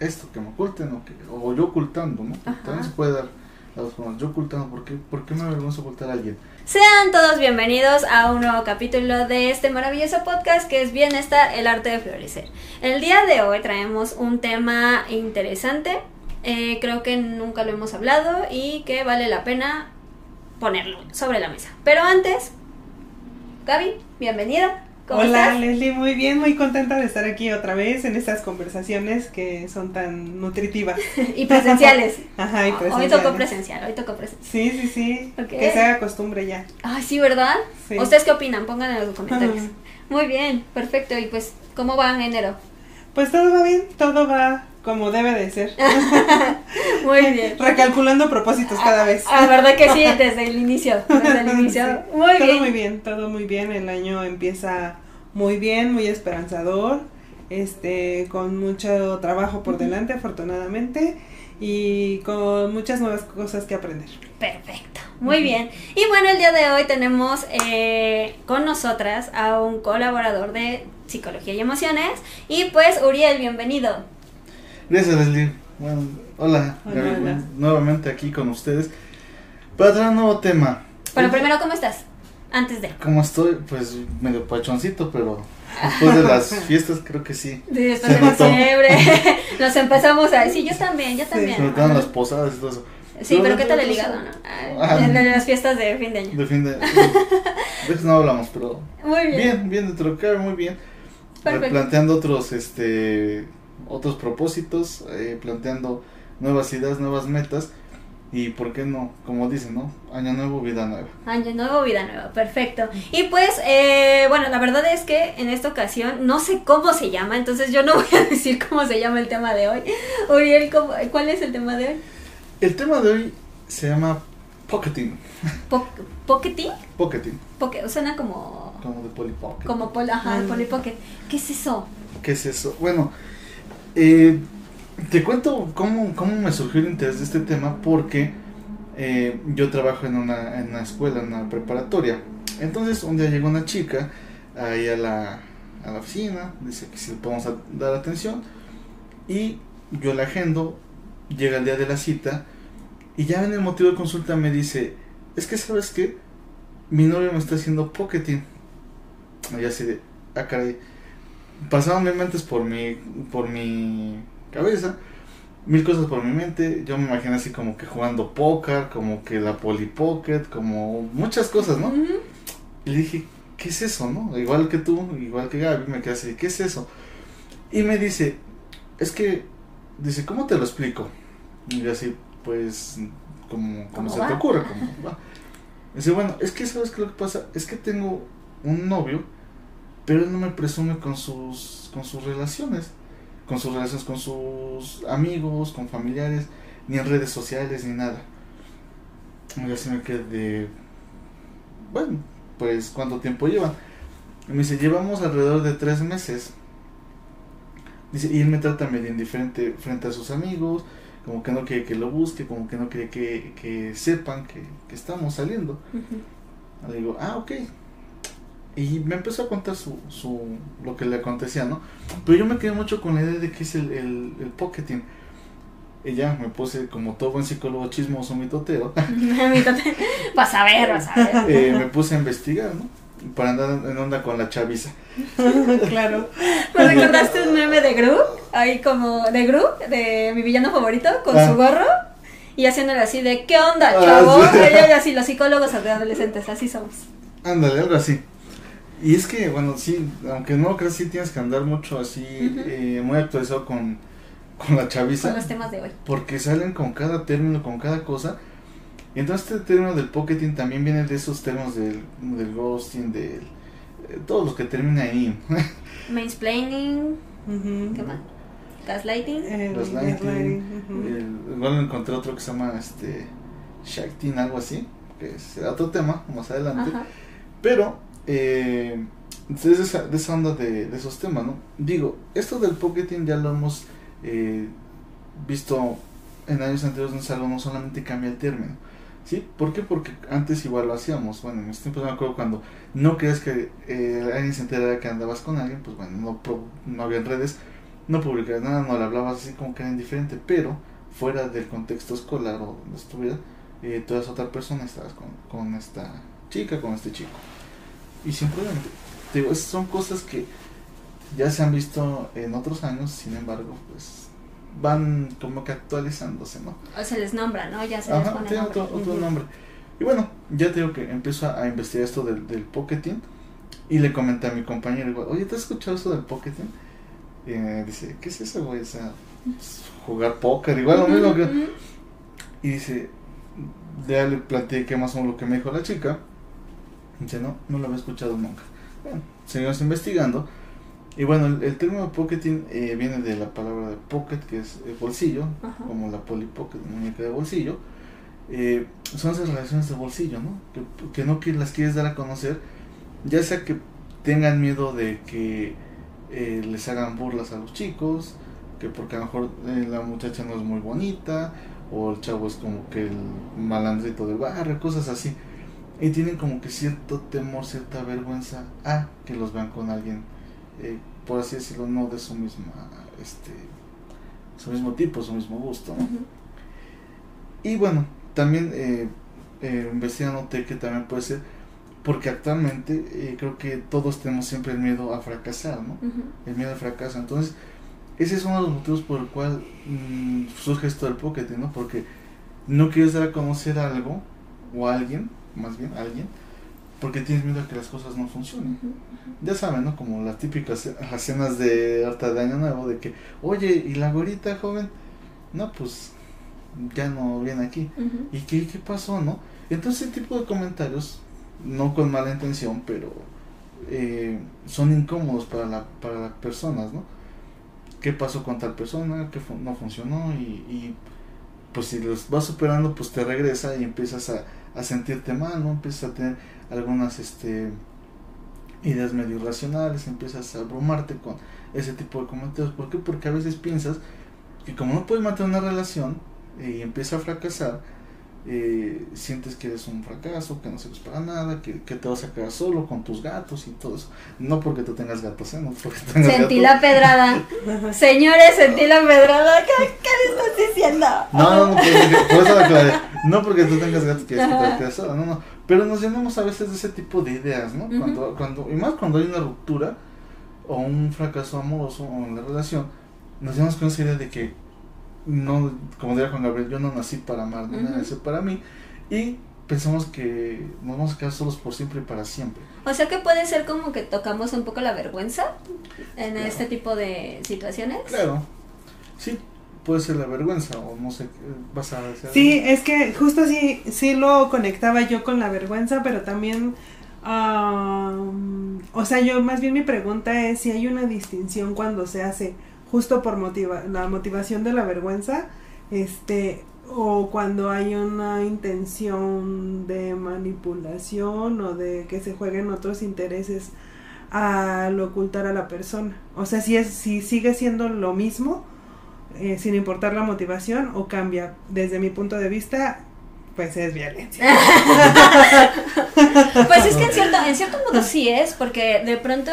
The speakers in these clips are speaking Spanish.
esto, que me oculten o, que, o yo ocultando, ¿no? También se puede dar las dos formas. Yo ocultando, ¿por qué, ¿por qué me avergüenza ocultar a alguien? Sean todos bienvenidos a un nuevo capítulo de este maravilloso podcast que es Bienestar, el arte de florecer. El día de hoy traemos un tema interesante, eh, creo que nunca lo hemos hablado y que vale la pena ponerlo sobre la mesa. Pero antes, Gaby, bienvenida. Hola Leslie, muy bien, muy contenta de estar aquí otra vez en estas conversaciones que son tan nutritivas. y presenciales. Ajá, y presenciales. Hoy tocó presencial, hoy tocó presencial. Sí, sí, sí. Que se haga costumbre ya. Ay, sí, ¿verdad? ¿Ustedes qué opinan? Pongan en los comentarios. Muy bien, perfecto. Y pues, ¿cómo va en enero? Pues todo va bien, todo va como debe de ser. Muy bien. Recalculando propósitos cada vez. Ah, verdad que sí, desde el inicio. Desde el inicio. Muy todo bien. muy bien, todo muy bien. El año empieza muy bien, muy esperanzador, este, con mucho trabajo por delante, afortunadamente, y con muchas nuevas cosas que aprender. Perfecto, muy bien. Y bueno, el día de hoy tenemos eh, con nosotras a un colaborador de Psicología y Emociones, y pues Uriel, bienvenido. Gracias, Leslie. Bueno, hola, nuevamente aquí con ustedes para traer un nuevo tema. Pero primero, ¿cómo estás? Antes de. ¿Cómo estoy? Pues medio pachoncito, pero después de las fiestas creo que sí. Sí, después de diciembre. Nos empezamos a decir, yo también, yo también. Se notaron las posadas y todo eso. Sí, pero, ¿qué tal el hígado, no? Ah, de, las fiestas de fin de año. De fin de año. De eso no hablamos, pero. Muy bien. Bien, bien, dentro de muy bien. Perfecto. Planteando otros, este. Otros propósitos, eh, planteando nuevas ideas, nuevas metas y por qué no, como dicen, ¿no? Año nuevo, vida nueva. Año nuevo, vida nueva, perfecto. Y pues, eh, bueno, la verdad es que en esta ocasión no sé cómo se llama, entonces yo no voy a decir cómo se llama el tema de hoy. Uriel, ¿cuál es el tema de hoy? El tema de hoy se llama pocketing. ¿Pocketing? Pocketing. Pocket, suena como... Como de Polly Pocket. Como poli, ajá, Polly Pocket. ¿Qué es eso? ¿Qué es eso? Bueno, eh te cuento cómo, cómo me surgió el interés de este tema porque eh, yo trabajo en una, en una escuela, en una preparatoria. Entonces un día llegó una chica ahí a la, a la oficina, dice que si le podemos dar atención y yo la agendo, llega el día de la cita y ya en el motivo de consulta me dice, es que sabes que mi novio me está haciendo pocketing. Y así de, ah caray, pasaban mil mentes por mi, por mi cabeza, mil cosas por mi mente, yo me imagino así como que jugando póker, como que la Polly Pocket, como muchas cosas, ¿no? Y le dije, ¿qué es eso, no? Igual que tú, igual que Gaby, me quedé así, ¿qué es eso? Y me dice, es que, dice, ¿cómo te lo explico? Y yo así, pues, como, como se te ocurre, como, va. Dice, bueno, es que, ¿sabes qué lo que pasa? Es que tengo un novio, pero él no me presume con sus, con sus relaciones con sus relaciones con sus amigos, con familiares, ni en redes sociales, ni nada. Y así me quedé bueno, pues cuánto tiempo llevan. Y me dice, llevamos alrededor de tres meses. Dice, y él me trata medio indiferente frente a sus amigos, como que no quiere que lo busque, como que no quiere que, que sepan que, que estamos saliendo. Le digo, ah, ok, y me empezó a contar su, su, lo que le acontecía, ¿no? Pero yo me quedé mucho con la idea de que es el, el, el pocketing. Y ya me puse como todo buen psicólogo chismoso, mitotero. vas a ver, vas a ver. Eh, me puse a investigar, ¿no? Para andar en onda con la chaviza. claro. ¿Me recordaste un meme de Gru? Ahí como de Gru, de mi villano favorito, con su ah. gorro. Y haciéndole así de, ¿qué onda, ah, chavo? y así, los psicólogos adolescentes, así somos. Ándale, algo así. Y es que, bueno, sí, aunque no creas, sí tienes que andar mucho así, Ujú. eh, muy actualizado con, con la chaviza. Con los temas de hoy. Porque salen con cada término, con cada cosa. Y entonces este término del pocketing también viene de esos términos del, del ghosting, del... eh, todos los que terminan ahí. Mansplaining, Ujú. ¿qué más? Gaslighting. El Gaslighting. El- igual encontré otro que se llama este Shaktin, algo así, que será otro tema más adelante. Ajá. Pero, eh, esa, de esa onda de, esos temas, ¿no? Digo, esto del pocketing ya lo hemos eh, visto en años anteriores, es algo, no solamente cambia el término. ¿Sí? ¿Por qué? Porque antes igual lo hacíamos. Bueno, en mis tiempos me acuerdo cuando no crees que eh, alguien se enterara que andabas con alguien, pues bueno, no, no había redes, no publicabas nada, no le hablabas así como que era indiferente, pero fuera del contexto escolar o donde estuviera, eh, tú eras otra persona y estabas con, con esta chica, con este chico. Y. Te digo, esas son cosas que ya se han visto en otros años, sin embargo, pues van como que actualizándose, ¿no? O se les nombra, ¿no? Ya se les Ajá, pone tiene nombre. otro, nombre. Y bueno, ya te digo que empiezo a, a investigar esto del, del pocketing y le comenté a mi compañero, igual, oye, ¿te has escuchado eso del pocketing? Y me dice, ¿qué es eso, güey? O sea, jugar póker, igual lo mismo que... Y dice, ya le platiqué más o menos lo que me dijo la chica. Dice, no, no lo había escuchado nunca. Bueno, seguimos investigando. Y bueno, el, el término pocketing eh, viene de la palabra de pocket, que es eh, bolsillo, Ajá. como la Polly Pocket, muñeca de bolsillo. Eh, son esas relaciones de bolsillo, ¿no? Que, que no que las quieres dar a conocer, ya sea que tengan miedo de que eh, les hagan burlas a los chicos, que porque a lo mejor eh, la muchacha no es muy bonita, o el chavo es como que el malandrito del barrio, cosas así. Y tienen como que cierto temor, cierta vergüenza a que los vean con alguien, eh, por así decirlo, no de su misma, este, su mismo tipo, su mismo gusto, ¿no? Y bueno, también eh, eh, investigando noté que también puede ser porque actualmente eh, creo que todos tenemos siempre el miedo a fracasar, ¿no? El miedo al fracaso. Entonces, ese es uno de los motivos por el cual mm, surge esto del pocketing, ¿no? Porque no quieres dar a conocer algo o a alguien, más bien alguien, porque tienes miedo a que las cosas no funcionen. Ya saben, ¿no? Como las típicas ce- las cenas de harta de año nuevo, de que, oye, ¿y la gorita joven? No, pues ya no viene aquí. ¿Y qué, qué pasó, no? Entonces ese tipo de comentarios, no con mala intención, pero eh, son incómodos para, la, para las personas, ¿no? ¿Qué pasó con tal persona? ¿Qué fu- no funcionó? Y, y, pues si los vas superando, pues te regresa y empiezas a, a sentirte mal, ¿no? Empiezas a tener algunas este, ideas medio irracionales, empiezas a abrumarte con ese tipo de comentarios. ¿Por qué? Porque a veces piensas que como no puedes mantener una relación y empieza a fracasar, eh, sientes que eres un fracaso, que no sirves para nada, que, que te vas a quedar solo con tus gatos y todo eso. No porque tú tengas gatos, ¿eh? No porque tengas Sentí gatos. la pedrada. Señores, sentí la pedrada. ¿Qué, qué le estás diciendo? No, no, no, por, por eso aclaré. No porque tú tengas gatos quieres que te Ajá. quedes sola, no, no. Pero nos llenamos a veces de ese tipo de ideas, ¿no? Cuando, cuando, y más cuando hay una ruptura o un fracaso amoroso o en la relación, nos llenamos con esa idea de que no, como diría Juan Gabriel, yo no nací para amar, no nací para mí. Y pensamos que nos vamos a quedar solos por siempre y para siempre. O sea que puede ser como que tocamos un poco la vergüenza en Claro. este tipo de situaciones. Claro, sí, puede ser la vergüenza o no sé, ¿qué vas a decir. Sí, es que justo sí, sí lo conectaba yo con la vergüenza, pero también, am, o sea, yo más bien mi pregunta es si hay una distinción cuando se hace justo por motiva la motivación de la vergüenza, este, o cuando hay una intención de manipulación o de que se jueguen otros intereses al ocultar a la persona. O sea, si es, si sigue siendo lo mismo, eh, sin importar la motivación, o cambia. Desde mi punto de vista, pues es violencia. Pues es que en cierto, en cierto modo sí es, porque de pronto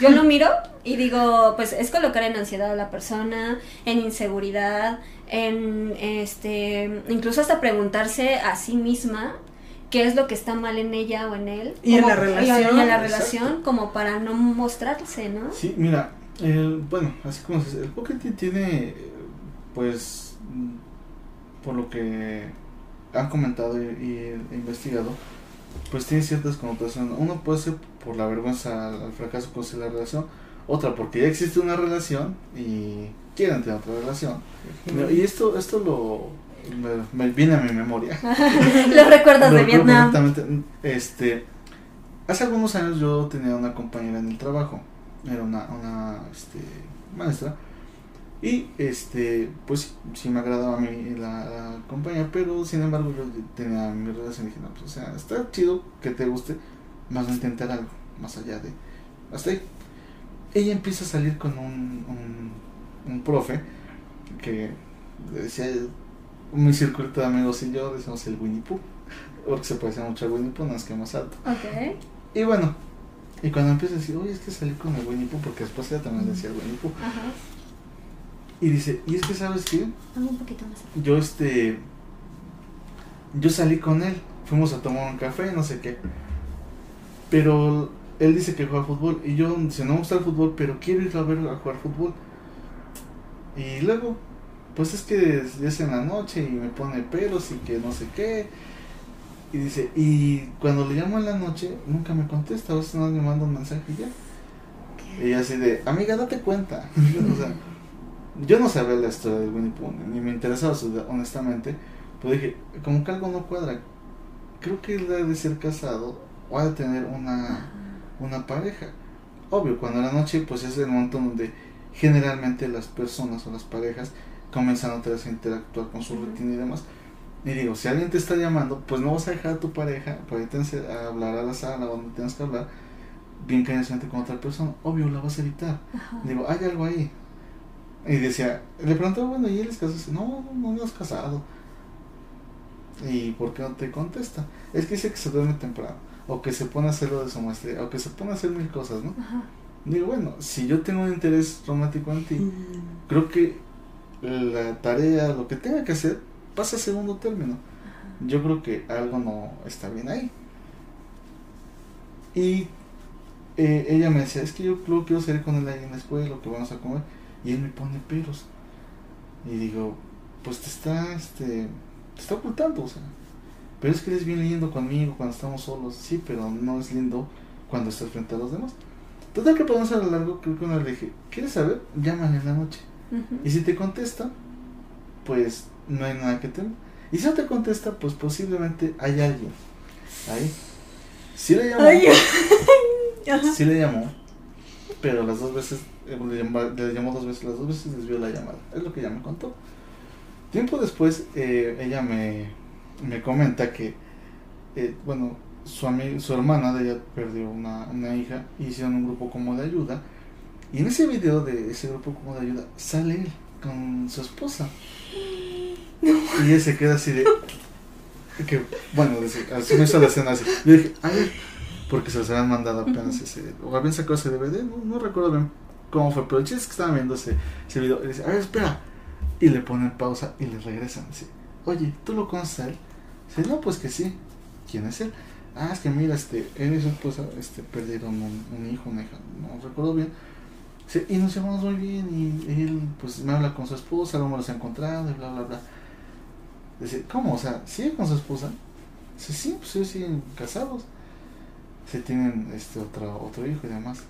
yo lo miro y digo, pues es colocar en ansiedad a la persona, en inseguridad, en este, incluso hasta preguntarse a sí misma qué es lo que está mal en ella o en él. Y en la relación. y en la Exacto. relación, como para no mostrarse, ¿no? Sí, mira, el- bueno, así como se dice, el pocketing tiene, eh, pues, por lo que han comentado y, y he investigado, pues tiene ciertas connotaciones. Uno puede ser por la vergüenza al, al fracaso con la relación, otra porque ya existe una relación y quieren tener otra relación. Y esto, esto lo me, me viene a mi memoria. Lo de recuerdo Vietnam. Este, hace algunos años yo tenía una compañera en el trabajo, era una, una este, maestra, y este, pues sí me agradaba a mí la, la compañía, pero sin embargo yo tenía mi relación y dije, no, pues, o sea, está chido que te guste, más no intentar algo, más allá de, hasta ahí. Ella empieza a salir con un, un, un profe que le decía, mi circuito de amigos y yo decimos el Winnie Pooh, porque se parece mucho al Winnie Pooh, nada más que más alto. Ok. Y bueno, y cuando empieza a decir, oye, es que salí con el Winnie Pooh, porque después ella también decía el Winnie Pooh, Ajá. y dice, y es que sabes qué, un poquito más. yo este, yo salí con él, fuimos a tomar un café, no sé qué, pero él dice que juega fútbol, y yo, si no me gusta el fútbol, pero quiero ir a ver a jugar fútbol. Y luego, pues es que es en la noche y me pone pelos y que no sé qué. Y dice, y cuando le llamo en la noche, nunca me contesta, a veces no me manda un mensaje y ya. Y así de, amiga, date cuenta. o sea, yo no sabía la historia del Winnie Pooh, ni me interesaba honestamente. Pero dije, como que algo no cuadra. Creo que él debe de ser casado o ha de tener una, una pareja. Obvio, cuando la noche, pues es el momento donde generalmente las personas o las parejas comienzan otra vez a interactuar con su rutina y demás. Y digo, si alguien te está llamando, pues no vas a dejar a tu pareja para irte a hablar a la sala donde tengas que hablar bien cariñosamente con otra persona. Obvio, la vas a evitar. Ajá. Digo, hay algo ahí. Y decía, le preguntaba, bueno, ¿y él es casado? No, no, no es casado. ¿Y por qué no te contesta? Es que dice que se duerme temprano, o que se pone a hacer lo de su maestría, o que se pone a hacer mil cosas, ¿no? Ajá. Digo, bueno, si yo tengo un interés romántico en ti, Mm. creo que la tarea, lo que tenga que hacer, pasa a segundo término. Yo creo que algo no está bien ahí. Y eh, ella me decía, es que yo creo que quiero salir con él ahí en la escuela, o que vamos a comer. Y él me pone pelos. Y digo, pues te está, este, te está ocultando, o sea. Pero es que él es bien lindo conmigo cuando estamos solos. Sí, pero no es lindo cuando estás frente a los demás. Total que podemos a lo largo, creo que una le dije, ¿quieres saber? Llámale en la noche. Y si te contesta, pues no hay nada que temer. Y si no te contesta, pues posiblemente hay alguien ahí. Sí le llamó, Ay, sí le llamó, pero las dos veces, eh, le, llamó, le llamó dos veces, las dos veces desvió la llamada. Es lo que ella me contó. Tiempo después, eh, ella me, me comenta que, eh, bueno, su, su hermana de ella perdió una, una hija hicieron un grupo como de ayuda. Y en ese video de ese grupo como de ayuda sale él con su esposa. Y ella se queda así de. Que, bueno, dice, así me hizo la escena así. Yo dije, ay, porque se los habían mandado apenas ese. O habían sacado ese DVD, no, no recuerdo bien cómo fue, pero el chiste es que estaban viendo ese, ese video. Y dice, a ver, espera. Y le ponen pausa y le regresan. Dice, oye, ¿tú lo conoces a él? Dice, no, pues que sí. ¿Quién es él? Ah, es que mira, este, él y su esposa este, perdieron un, hijo, una hija, no recuerdo bien. Dice, y nos llevamos muy bien y él pues me habla con su esposa, luego me los ha encontrado y bla, bla, bla. Dice, ¿cómo? O sea, ¿sigue con su esposa? Dice, sí, pues ellos siguen casados. Se tienen este otro, otro hijo y demás.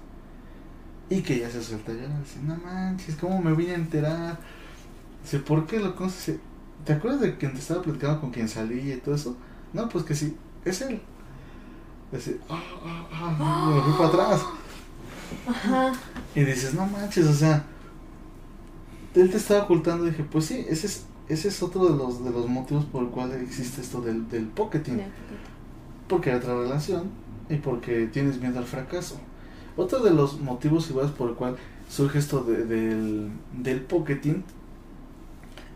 Y que ya se suelta ya. Dice, no manches, ¿cómo me vine a enterar? Dice, ¿por qué lo conoces? ¿Te acuerdas de que te estaba platicando con quien salí y todo eso? No, pues que sí, es él. Dice, ah, ah, ah, me fui para atrás. Ajá. Y dices, no manches, o sea, él te estaba ocultando. Y dije, pues sí, ese es, ese es otro de los, de los motivos por el cual existe esto del, del pocketing. Porque hay otra relación y porque tienes miedo al fracaso. Otro de los motivos iguales por el cual surge esto de- del, del pocketing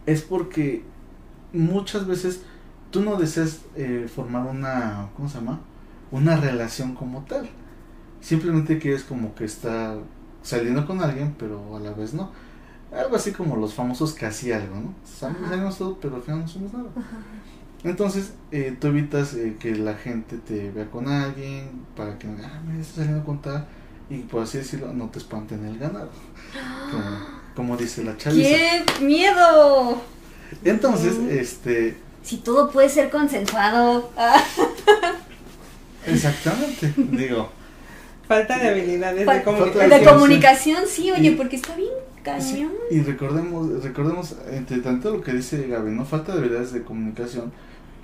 es porque muchas veces tú no deseas eh, formar una, ¿cómo se llama? Una relación como tal. Simplemente quieres como que estar saliendo con alguien, pero a la vez no. Algo así como los famosos casi algo, ¿no? Salimos todo, pero al final no somos nada. Ajá. Entonces, eh, tú evitas eh, que la gente te vea con alguien para que, ah, mira, está saliendo con tal, y por así decirlo, no te espanten el ganado. Como, como dice la chaviza. ¡Qué miedo! Entonces, este, Si todo puede ser consensuado. Exactamente, digo. Falta de habilidades Fal- de comunicación. De comunicación, sí, oye, Y- porque está bien Sí, cañón. y recordemos, recordemos, entre tanto lo que dice Gaby, ¿no? Falta de habilidades de comunicación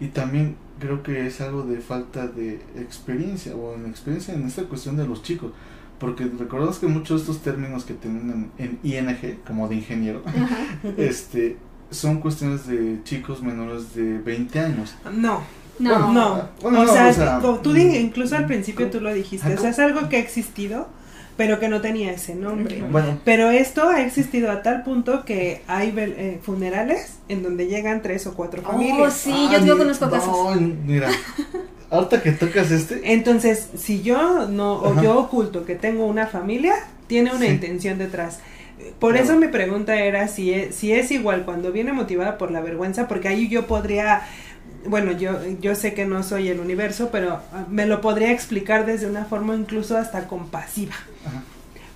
y también creo que es algo de falta de experiencia o en experiencia en esta cuestión de los chicos. Porque recordemos que muchos de estos términos que tienen en, en ING, como de ingeniero, Ajá. este son cuestiones de chicos menores de 20 años. No, No. Bueno, no. Bueno, o, no, sea, o sea, como tú mm, di- incluso al principio tú lo dijiste, Ajá. o sea, es algo que ha existido, pero que no tenía ese nombre. Bueno, Pero esto ha existido a tal punto que hay vel- eh, funerales en donde llegan tres o cuatro Oh, familias. sí, ah, yo, ni- conozco no, casos. Mira, ahorita que tocas este, Entonces, si yo no o Ajá. yo oculto que tengo una familia, tiene una Sí. intención detrás. Por eso mi pregunta era si es, si es igual cuando viene motivada por la vergüenza, porque ahí yo podría, bueno, yo, yo sé que no soy el universo, pero ah, me lo podría explicar desde una forma incluso hasta compasiva. Ajá.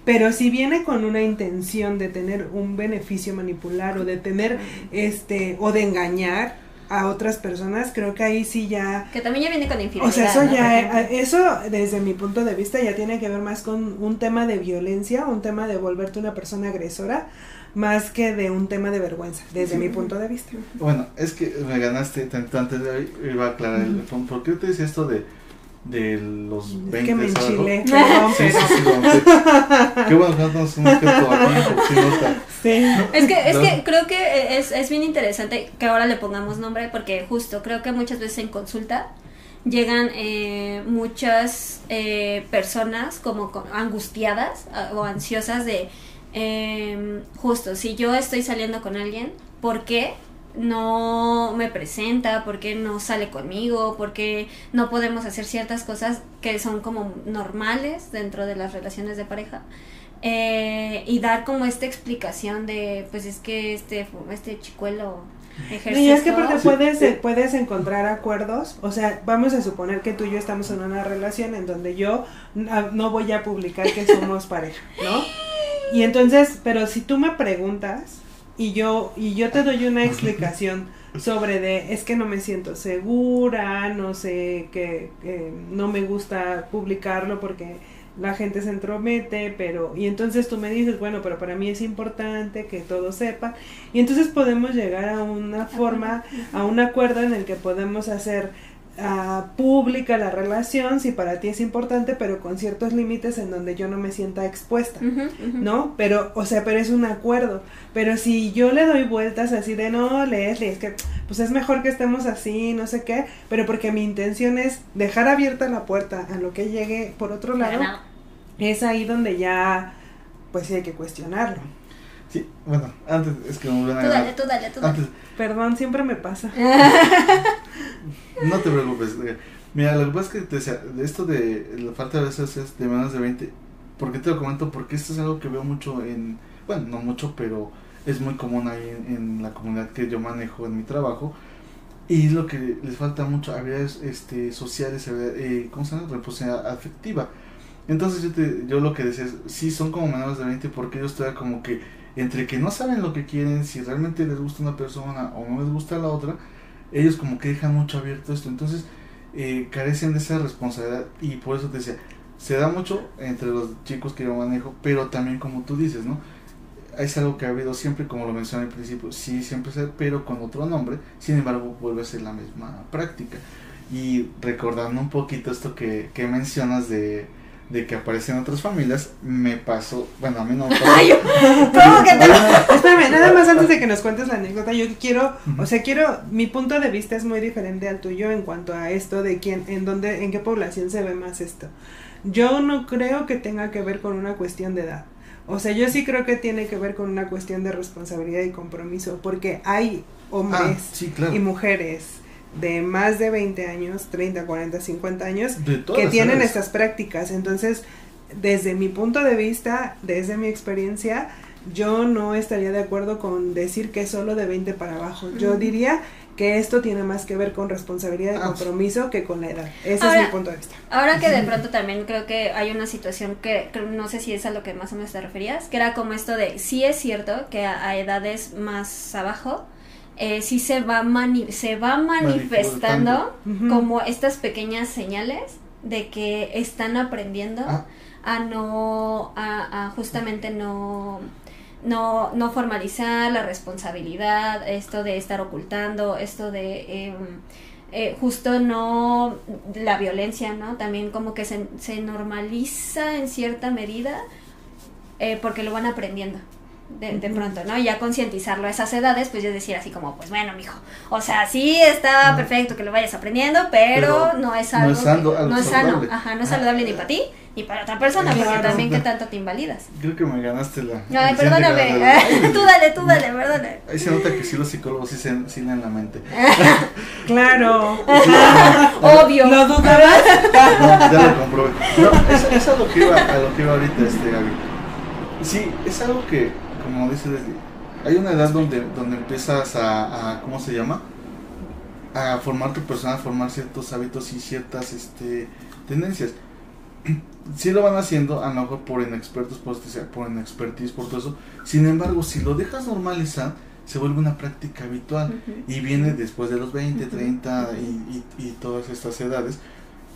Pero si viene con una intención de tener un beneficio manipular o de tener este o de engañar a otras personas, creo que ahí sí ya Que también ya viene con infidelidad. o sea, eso ¿no? ya, eh, eso desde mi punto de vista ya tiene que ver más con un tema de violencia, un tema de volverte una persona agresora, más que de un tema de vergüenza, desde mi punto de vista. Bueno, es que me ganaste tanto antes de hoy, iba a aclarar el fondo. ¿Por qué te decía esto de, de los 20 Es que me enchilé, perdón, Sí, pero-. Qué bueno que no tenemos porque si no está. Sí. Es que, es No. que creo que es, es bien interesante que ahora le pongamos nombre porque justo creo que muchas veces en consulta llegan eh, muchas eh, personas como con- angustiadas ah, o ansiosas de eh, justo si yo estoy saliendo con alguien, ¿por qué no me presenta? ¿Por qué no sale conmigo? ¿Por qué no podemos hacer ciertas cosas que son como normales dentro de las relaciones de pareja? Eh, y dar como esta explicación de pues es que este este chicuelo ejerce Y es que porque puedes, puedes encontrar acuerdos, o sea, vamos a suponer que tú y yo estamos en una relación en donde yo n- no voy a publicar que somos pareja, ¿no? Y entonces, pero si tú me preguntas y yo y yo te doy una explicación sobre de es que no me siento segura, no sé que no me gusta publicarlo porque la gente se entromete, pero y entonces tú me dices, bueno, pero para mí es importante que todos sepan y entonces podemos llegar a una forma, a un acuerdo en el que podemos hacer ah, pública la relación si para ti es importante, pero con ciertos límites en donde yo no me sienta expuesta. ¿no? Pero, o sea, pero es un acuerdo. Pero si yo le doy vueltas así de, no, Leslie, es que, pues es mejor que estemos así, no sé qué, pero porque mi intención es dejar abierta la puerta a lo que llegue por otro lado, es ahí donde ya, pues sí hay que cuestionarlo. Sí, bueno, antes es que me volvieron a Tú dale, tú dale, tú dale. Antes, Perdón, siempre me pasa. no te preocupes. eh, Mira, lo que pasa es que te decía, de esto de la falta de veces es de menos de 20. ¿Por qué te lo comento? Porque esto es algo que veo mucho en. Bueno, no mucho, pero es muy común ahí en, en la comunidad que yo manejo en mi trabajo. Y es lo que les falta mucho, habilidades este, sociales, habilidades, eh, ¿cómo se llama? Responsabilidad afectiva. Entonces yo, te, yo lo que decía es, sí son como menores de 20 porque ellos todavía como que entre que no saben lo que quieren, si realmente les gusta una persona o no les gusta la otra, ellos como que dejan mucho abierto esto. Entonces eh, carecen de esa responsabilidad y por eso te decía, se da mucho entre los chicos que yo manejo, pero también como tú dices, ¿no? Es algo que ha habido siempre, como lo mencioné al principio, sí, siempre ser, pero con otro nombre, sin embargo vuelve a ser la misma práctica. Y recordando un poquito esto que, que mencionas de, de que aparecen otras familias, me pasó, bueno, a mí no me pasó. Ay, ¿Cómo que te Espérame, nada más antes de que nos cuentes la anécdota, yo quiero, o sea, quiero, mi punto de vista es muy diferente al tuyo en cuanto a esto de quién, en dónde, en qué población se ve más esto. Yo no creo que tenga que ver con una cuestión de edad. O sea, yo sí creo que tiene que ver con una cuestión de responsabilidad y compromiso, porque hay hombres Ah, sí, claro. y mujeres de más de 20 años, 30, 40, 50 años, que tienen estas prácticas. Entonces, desde mi punto de vista, desde mi experiencia, yo no estaría de acuerdo con decir que es solo de 20 para abajo. Yo diría que esto tiene más que ver con responsabilidad y Ah, compromiso que con la edad. Ese Ahora- es mi punto de vista. Ahora que de pronto también creo que hay una situación que, que no sé si es a lo que más o menos te referías, que era como esto de, sí es cierto que a, a edades más abajo, eh, sí se va, mani se va manifestando como estas pequeñas señales de que están aprendiendo Ah. a no, a, a justamente no, no, no formalizar la responsabilidad, esto de estar ocultando, esto de em, eh, justo no la violencia, ¿no? También como que se, se normaliza en cierta medida eh, porque lo van aprendiendo. De, de pronto, ¿no? Y ya concientizarlo a esas edades, pues yo decir así como, pues bueno, mijo, o sea, sí está perfecto que lo vayas aprendiendo, pero, Pero no es no algo, es algo- que- algo no es sano, ajá, no es Ah. saludable ni para ti ni para otra persona, porque Claro. también que tanto te invalidas. Creo que me ganaste la. Ay, perdóname, tú dale, tú dale, perdóname. Ahí se nota que sí los psicólogos sí, se, sí leen la mente. Claro. Obvio. ¿Lo dudabas? No, ya lo comprobé. No, es a lo que iba, a lo que iba ahorita, este, Gaby. Sí, es algo que, como dice Leslie, hay una edad donde, donde empiezas a, a, ¿cómo se llama? A formar tu persona, a formar ciertos hábitos y ciertas, este, tendencias. Sí lo van haciendo, a lo mejor por inexpertos, por, este, por inexpertise, por todo eso. Sin embargo, si lo dejas normalizar, se vuelve una práctica habitual y viene después de los 20, 30 y, y, y todas estas edades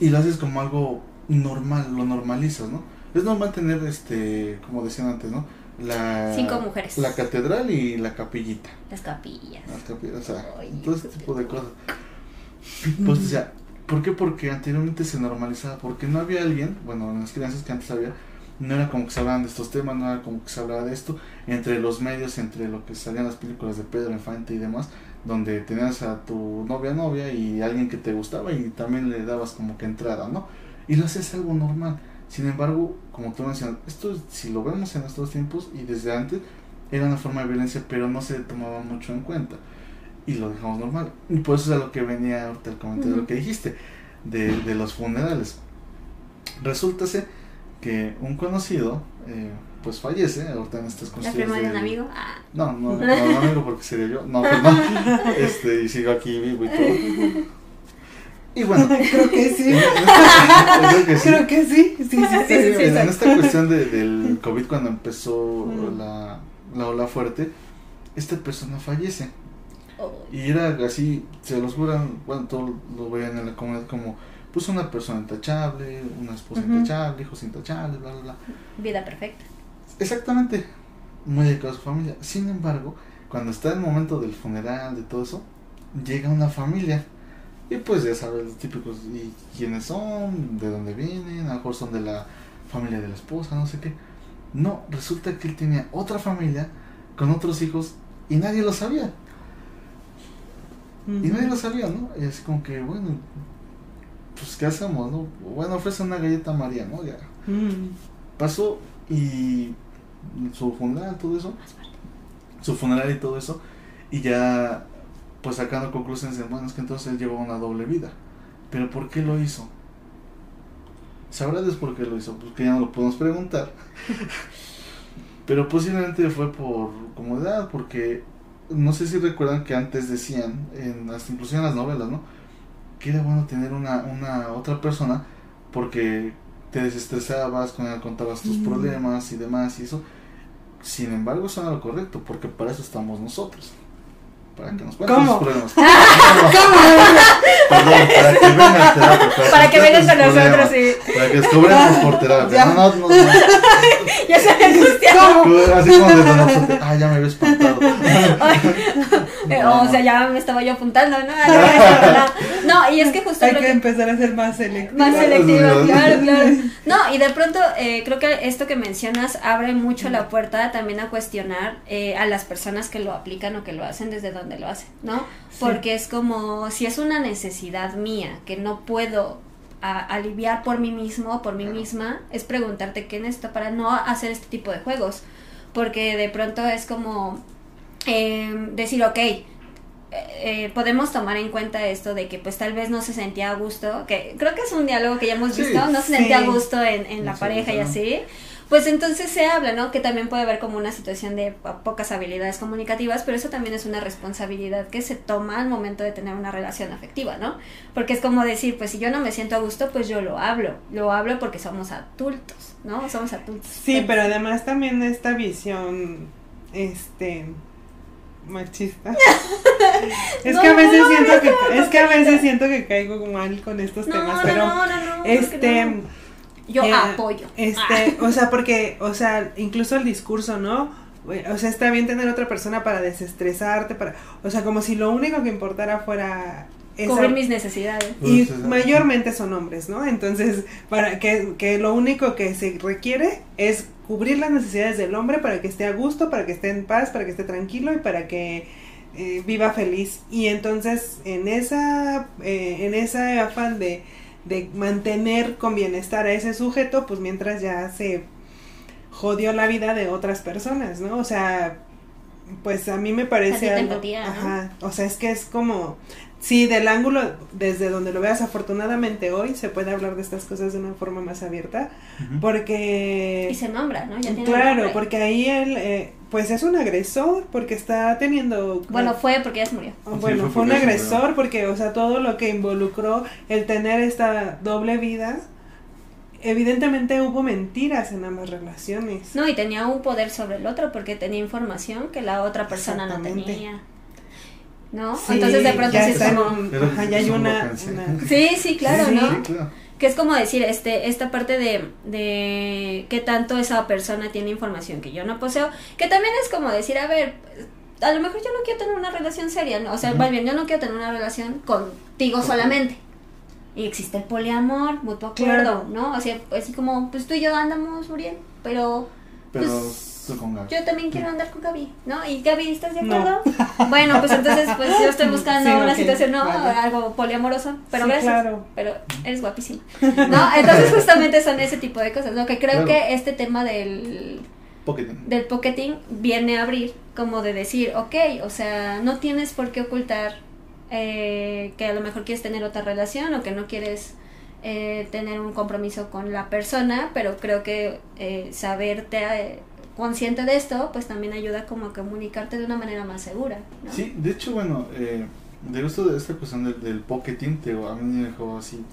y lo haces como algo normal, lo normalizas, ¿no? Es normal tener, este, como decían antes, ¿no? La, Cinco mujeres. La catedral y la capillita. Las capillas. Las capillas, o sea, Ay, todo este tipo de cosas. Pues, o sea, ¿por qué? Porque anteriormente se normalizaba, porque no había alguien, bueno, en las crianzas que antes había, no era como que se hablaban de estos temas, no era como que se hablaba de esto, entre los medios, entre lo que salían las películas de Pedro Infante y demás, donde tenías a tu novia novia y alguien que te gustaba y también le dabas como que entrada, ¿no? Y lo haces algo normal. Sin embargo, como tú mencionas, esto si lo vemos en estos tiempos y desde antes, era una forma de violencia, pero no se tomaba mucho en cuenta. Y lo dejamos normal. Y por eso es a lo que venía ahorita el comentario, lo que dijiste, de, de los funerales. Resulta ser que un conocido, eh, pues fallece, ahorita en estas La cuestiones. firma de un amigo. Ah. no, no, no, no, amigo, porque sería yo. No, pues no. Este, y sigo aquí vivo y todo. Y bueno, Creo que sí. esta- creo que sí. Creo que sí. Sí, sí, En, esta cuestión de, del COVID, cuando empezó Mm. la, la ola fuerte, esta persona fallece. Oh. Y era así, se los juran, bueno, todos lo veían en la comunidad como, pues una persona intachable, una esposa intachable, hijos intachables, bla, bla, bla. Vida perfecta. Exactamente, muy dedicado a su familia. Sin embargo, cuando está el momento del funeral, de todo eso, llega una familia. Y pues ya sabes, los típicos, ¿y quiénes son? ¿De dónde vienen? A lo mejor son de la familia de la esposa, no sé qué. No, resulta que él tenía otra familia con otros hijos y nadie lo sabía. Y nadie lo sabía, ¿no? Y así como que, bueno, pues ¿qué hacemos, no? Bueno, ofrece una galleta a María, ¿no? Ya Mm. pasó y su funeral, todo eso, su funeral y todo eso, y ya pues sacando conclusiones de, bueno, es que entonces él llevaba una doble vida. Pero ¿por qué lo hizo? Sabrá Dios por qué lo hizo, pues que ya no lo podemos preguntar. Pero posiblemente fue por comodidad, porque no sé si recuerdan que antes decían, en las, inclusive en las novelas, ¿no? Que era bueno tener una, una otra persona porque te desestresabas, con ella contabas tus Mm. problemas y demás y eso. Sin embargo, eso no era lo correcto, porque para eso estamos nosotros. Para que nos cuenten ¿Cómo? sus problemas. Perdón, para que vengan a terapia. Para que vengan con nosotros, problemas, sí. Para que descubramos por terapia. Ya. No, no, no. no. Ya se me angustia. Así como de Ah, ya me había espantado. Eh, No, o no. sea, ya me estaba yo apuntando, ¿no? A la vez, No, No, y es que justo Hay que que empezar a ser más selectivos. Más selectiva, Sí, claro, claro. No, y de pronto eh, creo que esto que mencionas abre mucho la puerta también a cuestionar eh, a las personas que lo aplican o que lo hacen desde donde lo hacen, ¿no? Sí. Porque es como si es una necesidad mía que no puedo a- aliviar por mí mismo o por mí Claro. misma, es preguntarte qué necesito para no hacer este tipo de juegos. Porque de pronto es como eh, decir, ok, eh, eh, podemos tomar en cuenta esto de que pues tal vez no se sentía a gusto, que creo que es un diálogo que ya hemos Sí, visto, no se sí. sentía a gusto en, en la No pareja y así, pues entonces se habla, ¿no? Que también puede haber como una situación de po- pocas habilidades comunicativas, pero eso también es una responsabilidad que se toma al momento de tener una relación afectiva, ¿no? Porque es como decir, pues si yo no me siento a gusto, pues yo lo hablo, lo hablo porque somos adultos, ¿no? Somos adultos. Sí, pero además también esta visión, este, machista. es No, que a veces no, siento que es que a veces siento que caigo mal con estos temas, no, pero no, no, no, ¿por qué este? Yo eh, apoyo. Este, o sea, porque, o sea, incluso el discurso, ¿no? O sea, está bien tener otra persona para desestresarte, para, o sea, como si lo único que importara fuera esa- Cubrir mis necesidades. y mayormente son hombres, ¿no? Entonces, para que, que lo único que se requiere es cubrir las necesidades del hombre para que esté a gusto, para que esté en paz, para que esté tranquilo y para que eh, viva feliz. Y entonces, en esa, eh, en ese afán de, de mantener con bienestar a ese sujeto, pues mientras ya se jodió la vida de otras personas, ¿no? O sea, pues a mí me parece algo, empatía, ¿no? ajá, o sea, es que es como Sí, del ángulo desde donde lo veas, afortunadamente hoy se puede hablar de estas cosas de una forma más abierta, porque... Y se nombra, ¿no? Ya tiene claro, porque ahí él, eh, pues es un agresor, porque está teniendo... Bueno, fue porque ya se murió. Oh, Sí, Bueno, fue fue un agresor porque, o sea, todo lo que involucró el tener esta doble vida, evidentemente hubo mentiras en ambas relaciones. No, y tenía un poder sobre el otro porque tenía información que la otra persona no tenía. ¿No? Sí, Entonces de pronto sí es como... Pero ajá, ya hay una, Sí, sí, claro, Sí, ¿no? Sí, claro. Que es como decir, este, esta parte de, de qué tanto esa persona tiene información que yo no poseo, que también es como decir, a ver, a lo mejor yo no quiero tener una relación seria, ¿no? o sea, más bien, yo no quiero tener una relación contigo solamente. Y existe el poliamor, mutuo acuerdo, Claro. ¿no? O sea, pues como, pues tú y yo andamos bien, pero Pero Pues, tú con Gaby. yo también quiero andar con Gaby, ¿no? Y Gaby, ¿estás de No. acuerdo? Bueno, pues entonces, pues yo estoy buscando Sí, una situación, ¿no? vale. Algo poliamoroso, pero Sí, gracias. claro. Pero eres guapísima. ¿No? Entonces justamente son ese tipo de cosas, ¿no? Que creo Claro. que este tema del, Pocketing. del pocketing viene a abrir como de decir, ok, o sea, no tienes por qué ocultar eh, que a lo mejor quieres tener otra relación o que no quieres eh, tener un compromiso con la persona, pero creo que eh, saberte eh, consciente de esto, pues también ayuda como a comunicarte de una manera más segura, ¿no? Sí, de hecho, bueno, eh, de esto de esta cuestión del, del pocketing, te digo, a mí me dejó así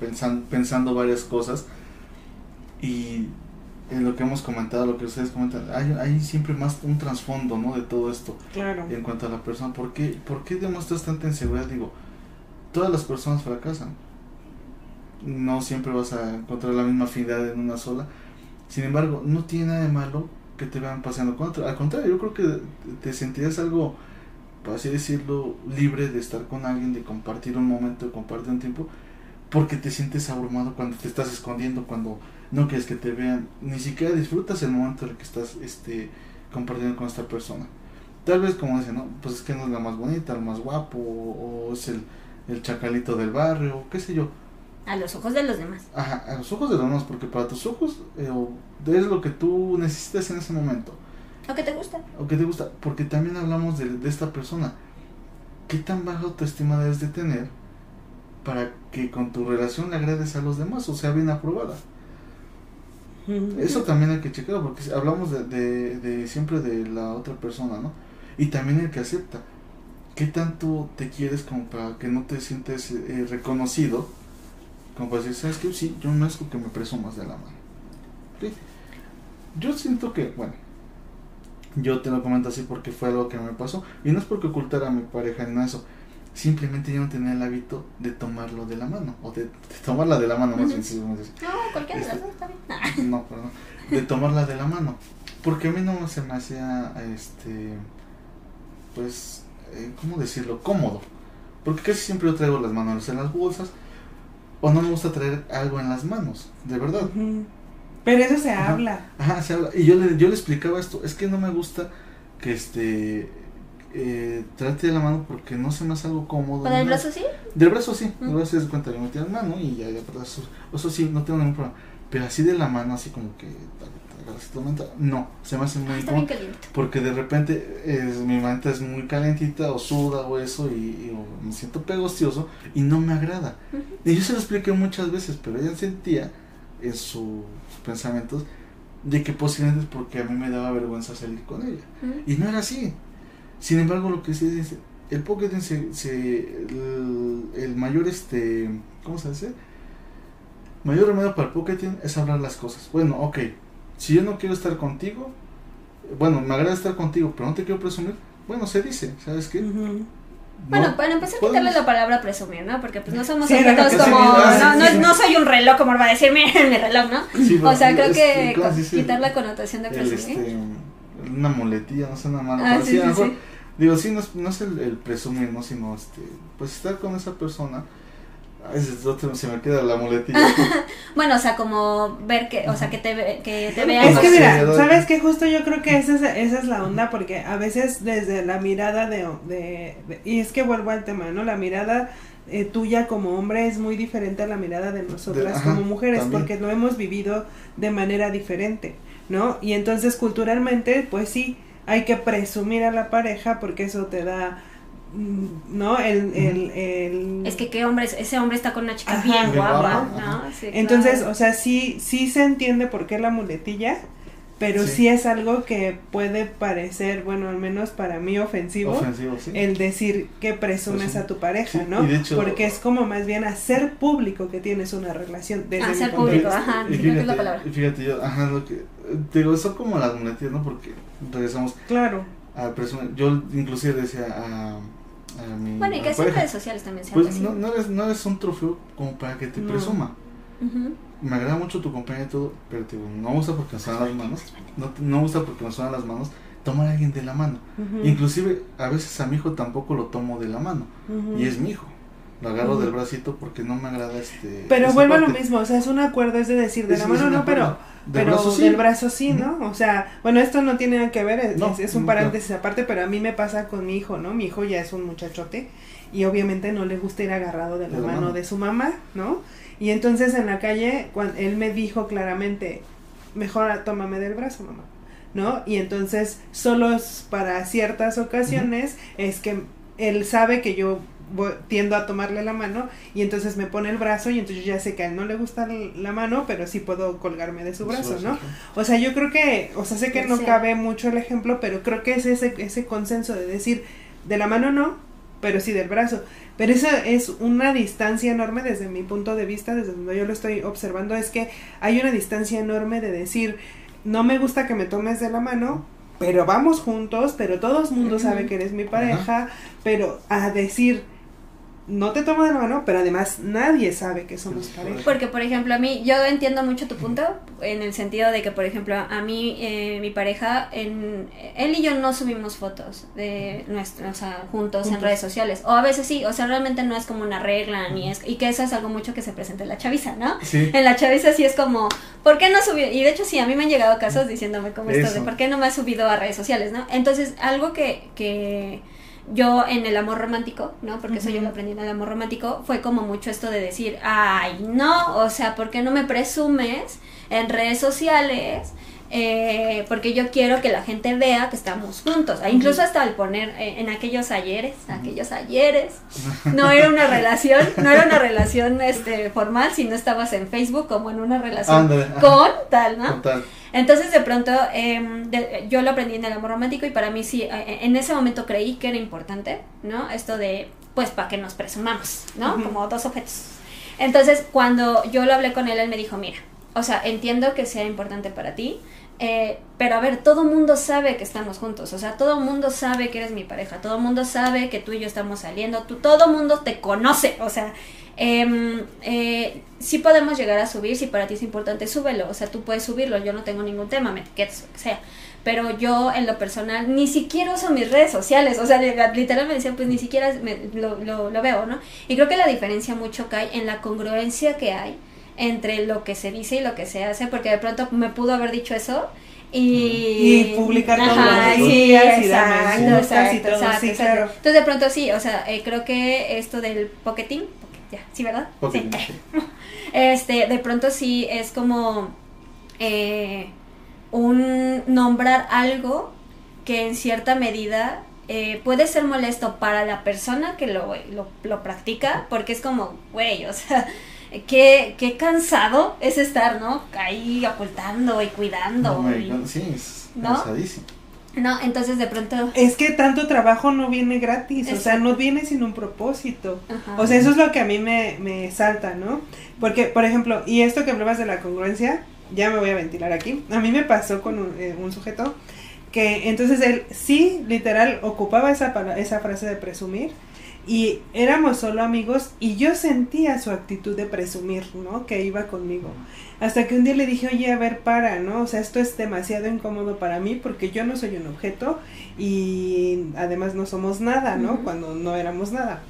pensando, pensando varias cosas y en lo que hemos comentado, lo que ustedes comentan, hay, hay siempre más un trasfondo, ¿no? De todo esto Claro. en cuanto a la persona. ¿Por qué, ¿Por qué demuestras tanta inseguridad? Digo, todas las personas fracasan. No siempre vas a encontrar la misma afinidad en una sola. Sin embargo, no tiene nada de malo que te vean paseando con otra. Al contrario, yo creo que te sentirías algo, por así decirlo, libre de estar con alguien, de compartir un momento, de compartir un tiempo, porque te sientes abrumado cuando te estás escondiendo, cuando no quieres que te vean, ni siquiera disfrutas el momento en el que estás este, compartiendo con esta persona. Tal vez como dicen, no, pues es que no es la más bonita, el más guapo, o, o es el, el chacalito del barrio, o qué sé yo. A los ojos de los demás. Ajá, a los ojos de los demás, porque para tus ojos eh, es lo que tú necesitas en ese momento, ¿O que te gusta? o que te gusta, porque también hablamos de, de esta persona. ¿Qué tan baja autoestima debes de tener para que con tu relación le agrades a los demás o sea bien aprobada? Eso también hay que checarlo porque hablamos de, de, de siempre de la otra persona, ¿no? Y también el que acepta. ¿Qué tanto te quieres como para que no te sientes eh, reconocido? Como para decir, ¿sabes qué? Sí, yo no es que me presumas de la mano. ¿Sí? Yo siento que, bueno, yo te lo comento así porque fue algo que me pasó. Y no es porque ocultar a mi pareja en eso. Simplemente yo no tenía el hábito de tomarlo de la mano. O de, de tomarla de la mano, más bien. decir. No, cualquiera de las dos está bien. No, perdón. De tomarla de la mano. Porque a mí no se me hacía, este, pues, eh, ¿cómo decirlo? Cómodo. Porque casi siempre yo traigo las manos en las bolsas. O no me gusta traer algo en las manos, de verdad. Pero eso se Ajá. habla. Ajá, se habla. Y yo le, yo le explicaba esto. Es que no me gusta que, este, eh, traerte de la mano porque no se me hace algo cómodo. ¿Con el brazo sí? Del brazo sí, del Mm. brazo se cuenta, le metí la mano y ya, ya, brazo. Eso sí, no tengo ningún problema. Pero así de la mano, así como que no, se me hace muy Ah, está bien caliente. Porque de repente es, mi manta es muy calentita o suda o eso y, y- o me siento pegostioso y no me agrada. Y yo se lo expliqué muchas veces, pero ella sentía en sus pensamientos de que posiblemente es porque a mí me daba vergüenza salir con ella. Y no era así. Sin embargo, lo que sí dice, el pocketing se, se- el, el mayor este, ¿cómo se dice? Mayor remedio para el pocketing es hablar las cosas. Bueno, ok, si yo no quiero estar contigo, bueno, me agrada estar contigo, pero no te quiero presumir, bueno, se dice, ¿sabes qué? Ujú. Bueno, No, para empezar, podemos- quitarle la palabra presumir, ¿no? Porque pues no somos Sí, objetos como. se me iba a No, no, decir. no soy un reloj como va a decir, miren mi reloj, ¿no? Sí, o sea, creo es- que quitar la connotación de el, presumir. este, una muletilla, no sé, una mala Ah, sí. Digo, sí, no es, no es el, el presumir, ¿no? Sino, este, pues estar con esa persona. A veces otro- se me queda la muletilla. Bueno, o sea, como ver que, o sea, que te, ve- que te vean. Es que mira, sabes que justo yo creo que esa es, esa es la onda porque a veces desde la mirada de, de- de- y es que vuelvo al tema, ¿no? La mirada eh, tuya como hombre es muy diferente a la mirada de nosotras De- ajá, como mujeres también. porque lo hemos vivido de manera diferente, ¿no? Y entonces culturalmente, pues sí, hay que presumir a la pareja porque eso te da, ¿no? El, el, el... Es que qué hombre, es- ese hombre está con una chica Ajá. bien guapa, guapa, ¿no? Sí, Entonces, claro. o sea, sí, sí se entiende por qué la muletilla, pero sí. Sí. es algo que puede parecer, bueno, al menos para mí ofensivo, Ofensivo, sí. el decir que presumes Presume. a tu pareja, Sí, ¿no? y de hecho- Porque es como más bien hacer público que tienes una relación desde Hacer público, ajá, Y es la fíjate, palabra. y fíjate yo, ajá, lo que, te digo, son como las muletillas, ¿no? Porque regresamos Claro. a presumir. Yo inclusive decía a, mi Bueno, y que mi sí en redes sociales también se Pues no, así. no, eres, no eres un trofeo como para que te No. presuma. Me agrada mucho tu compañía y todo, pero te digo, no me gusta porque me suenan las manos. No, te- no me gusta porque me suenan las manos. Tomar a alguien de la mano. Ujú, Inclusive a veces a mi hijo tampoco lo tomo de la mano. Y es mi hijo. Lo agarro del bracito porque no me agrada este. Pero esa vuelvo a lo mismo, o sea, es un acuerdo, es de decir, de Es- la mano no, pero Del pero brazo sí. del brazo sí, ¿no? O sea, bueno, esto no tiene nada que ver, es, No, es- es un no, paréntesis aparte, pero a mí me pasa con mi hijo, ¿no? Mi hijo ya es un muchachote y obviamente no le gusta ir agarrado de la, De mano, mano. de su mamá, ¿no? Y entonces en la calle, cuando él me dijo claramente, mejor tómame del brazo, mamá, ¿no? Y entonces, solo es para ciertas ocasiones es que él sabe que yo tiendo a tomarle la mano y entonces me pone el brazo y entonces yo ya sé que a él no le gusta la mano, pero sí puedo colgarme de su brazo, ¿no? O sea, yo creo que, o sea, sé que no cabe mucho el ejemplo, pero creo que es ese, ese consenso de decir, de la mano no, pero sí del brazo. Pero eso es una distancia enorme desde mi punto de vista, desde donde yo lo estoy observando, es que hay una distancia enorme de decir, no me gusta que me tomes de la mano, pero vamos juntos, pero todo el mundo sabe que eres mi pareja, pero a decir, no te tomo de la mano, pero además nadie sabe que somos pareja. Porque, por ejemplo, a mí, yo entiendo mucho tu punto, en el sentido de que, por ejemplo, a mí, eh, mi pareja, en, él y yo no subimos fotos de nuestros, o sea, juntos, en redes sociales. O a veces sí, o sea, realmente no es como una regla, ni es, y que eso es algo mucho que se presenta en la chaviza, ¿no? Sí. En la chaviza sí es como, ¿por qué no subió? Y de hecho sí, a mí me han llegado casos diciéndome como esto de por qué no me has subido a redes sociales, ¿no? Entonces, algo que, que yo en el amor romántico, ¿no? Porque eso yo lo aprendí en el amor romántico, fue como mucho esto de decir, ay, no, o sea, ¿por qué no me presumes en redes sociales? Eh, porque yo quiero que la gente vea que estamos juntos. E incluso hasta al poner eh, en aquellos ayeres, aquellos ayeres, no era una relación, no era una relación este formal, sino estabas en Facebook como en una relación ajá. con tal, ¿no? Total. Entonces de pronto em, de- yo lo aprendí en el amor romántico y para mí sí, eh, en ese momento creí que era importante, ¿no? Esto de, pues, para que nos presumamos, ¿no? Como dos objetos. Entonces cuando yo lo hablé con él, él me dijo, mira, o sea, entiendo que sea importante para ti, eh, pero a ver, todo mundo sabe que estamos juntos, o sea, todo mundo sabe que eres mi pareja, todo mundo sabe que tú y yo estamos saliendo, tú, todo mundo te conoce, o sea, em, eh, sí podemos llegar a subir, si para ti es importante, súbelo, o sea, tú puedes subirlo, yo no tengo ningún tema, me etiquetas, lo que sea, pero yo en lo personal ni siquiera uso mis redes sociales, o sea, li- literal me pues ni siquiera me- lo, lo, lo veo, ¿no? Y creo que la diferencia mucho cae en la congruencia que hay entre lo que se dice y lo que se hace, porque de pronto me pudo haber dicho eso y, Y publicar todos Ajá, los sí, días y dar exacto, y exacto, todo, exacto, sí, exacto. claro. Entonces de pronto sí, o sea, eh, creo que esto del pocketing, pocket- ya, sí, ¿verdad? Pocket, Sí. sí. Este, de pronto sí es como eh, un nombrar algo que en cierta medida eh, puede ser molesto para la persona que lo, lo, lo practica, porque es como, güey, o sea, qué, qué cansado es estar, ¿no? Ahí ocultando y cuidando. No, y- sí, es ¿No? cansadísimo. no, entonces de pronto... Es que tanto trabajo no viene gratis, o sea, no viene sin un propósito. Ajá. O sea, eso es lo que a mí me, me salta, ¿no? Porque, por ejemplo, y esto que hablabas de la congruencia, ya me voy a ventilar aquí. A mí me pasó con un, eh, un sujeto que entonces él sí, literal, ocupaba esa, esa frase de presumir y éramos solo amigos y yo sentía su actitud de presumir, ¿no? Que iba conmigo. Hasta que un día le dije, oye, a ver, para, ¿no? O sea, esto es demasiado incómodo para mí porque yo no soy un objeto y además no somos nada, ¿no? Cuando no éramos nada.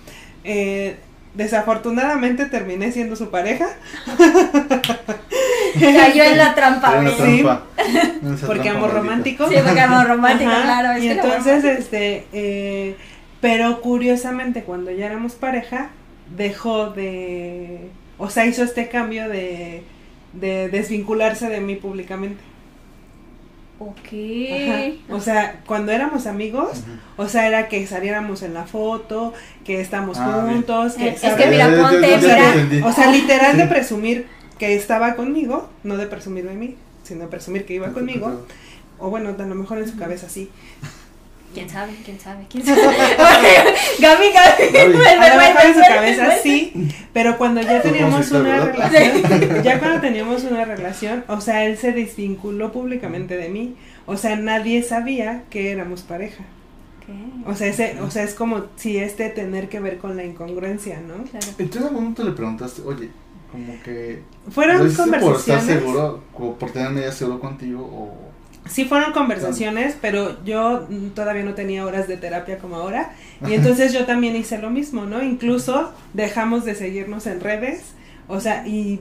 Eh, desafortunadamente terminé siendo su pareja. Cayó en la trampa. Güey. Sí. trampa. En esa Porque trampa amor maldita. romántico. Sí, porque amor romántico, Ajá, claro. y entonces, romántico- este, eh, pero curiosamente cuando ya éramos pareja, dejó de, o sea, hizo este cambio de, de desvincularse de mí públicamente. Ok. Ajá. O sea, cuando éramos amigos, o sea, era que saliéramos en la foto, que estamos Ah, juntos, que, Eh, es ¿sabes? que mira, ponte, mira. O sea, literal de presumir que estaba conmigo, no de presumir de mí, sino de presumir que iba conmigo, o bueno, a lo mejor en su cabeza sí. ¿Quién sabe? ¿Quién sabe? ¿Quién sabe? Gaby, Gaby. Gaby. vuelve, A lo mejor vuelve, en su vuelve, cabeza vuelve. sí, pero cuando ya teníamos una ¿verdad? relación, ya cuando teníamos una relación, o sea, él se desvinculó públicamente de mí, o sea, nadie sabía que éramos pareja. O sea, ese, o sea, es como si este tener que ver con la incongruencia, ¿no? Claro. ¿Y tú en algún momento le preguntaste, oye, como que... Fueron ¿lo hiciste por estar conversaciones. seguro, por tenerme ya seguro contigo, o... Sí fueron conversaciones, pero yo todavía no tenía horas de terapia como ahora. Y entonces yo también hice lo mismo, ¿no? Incluso dejamos de seguirnos en redes. O sea, y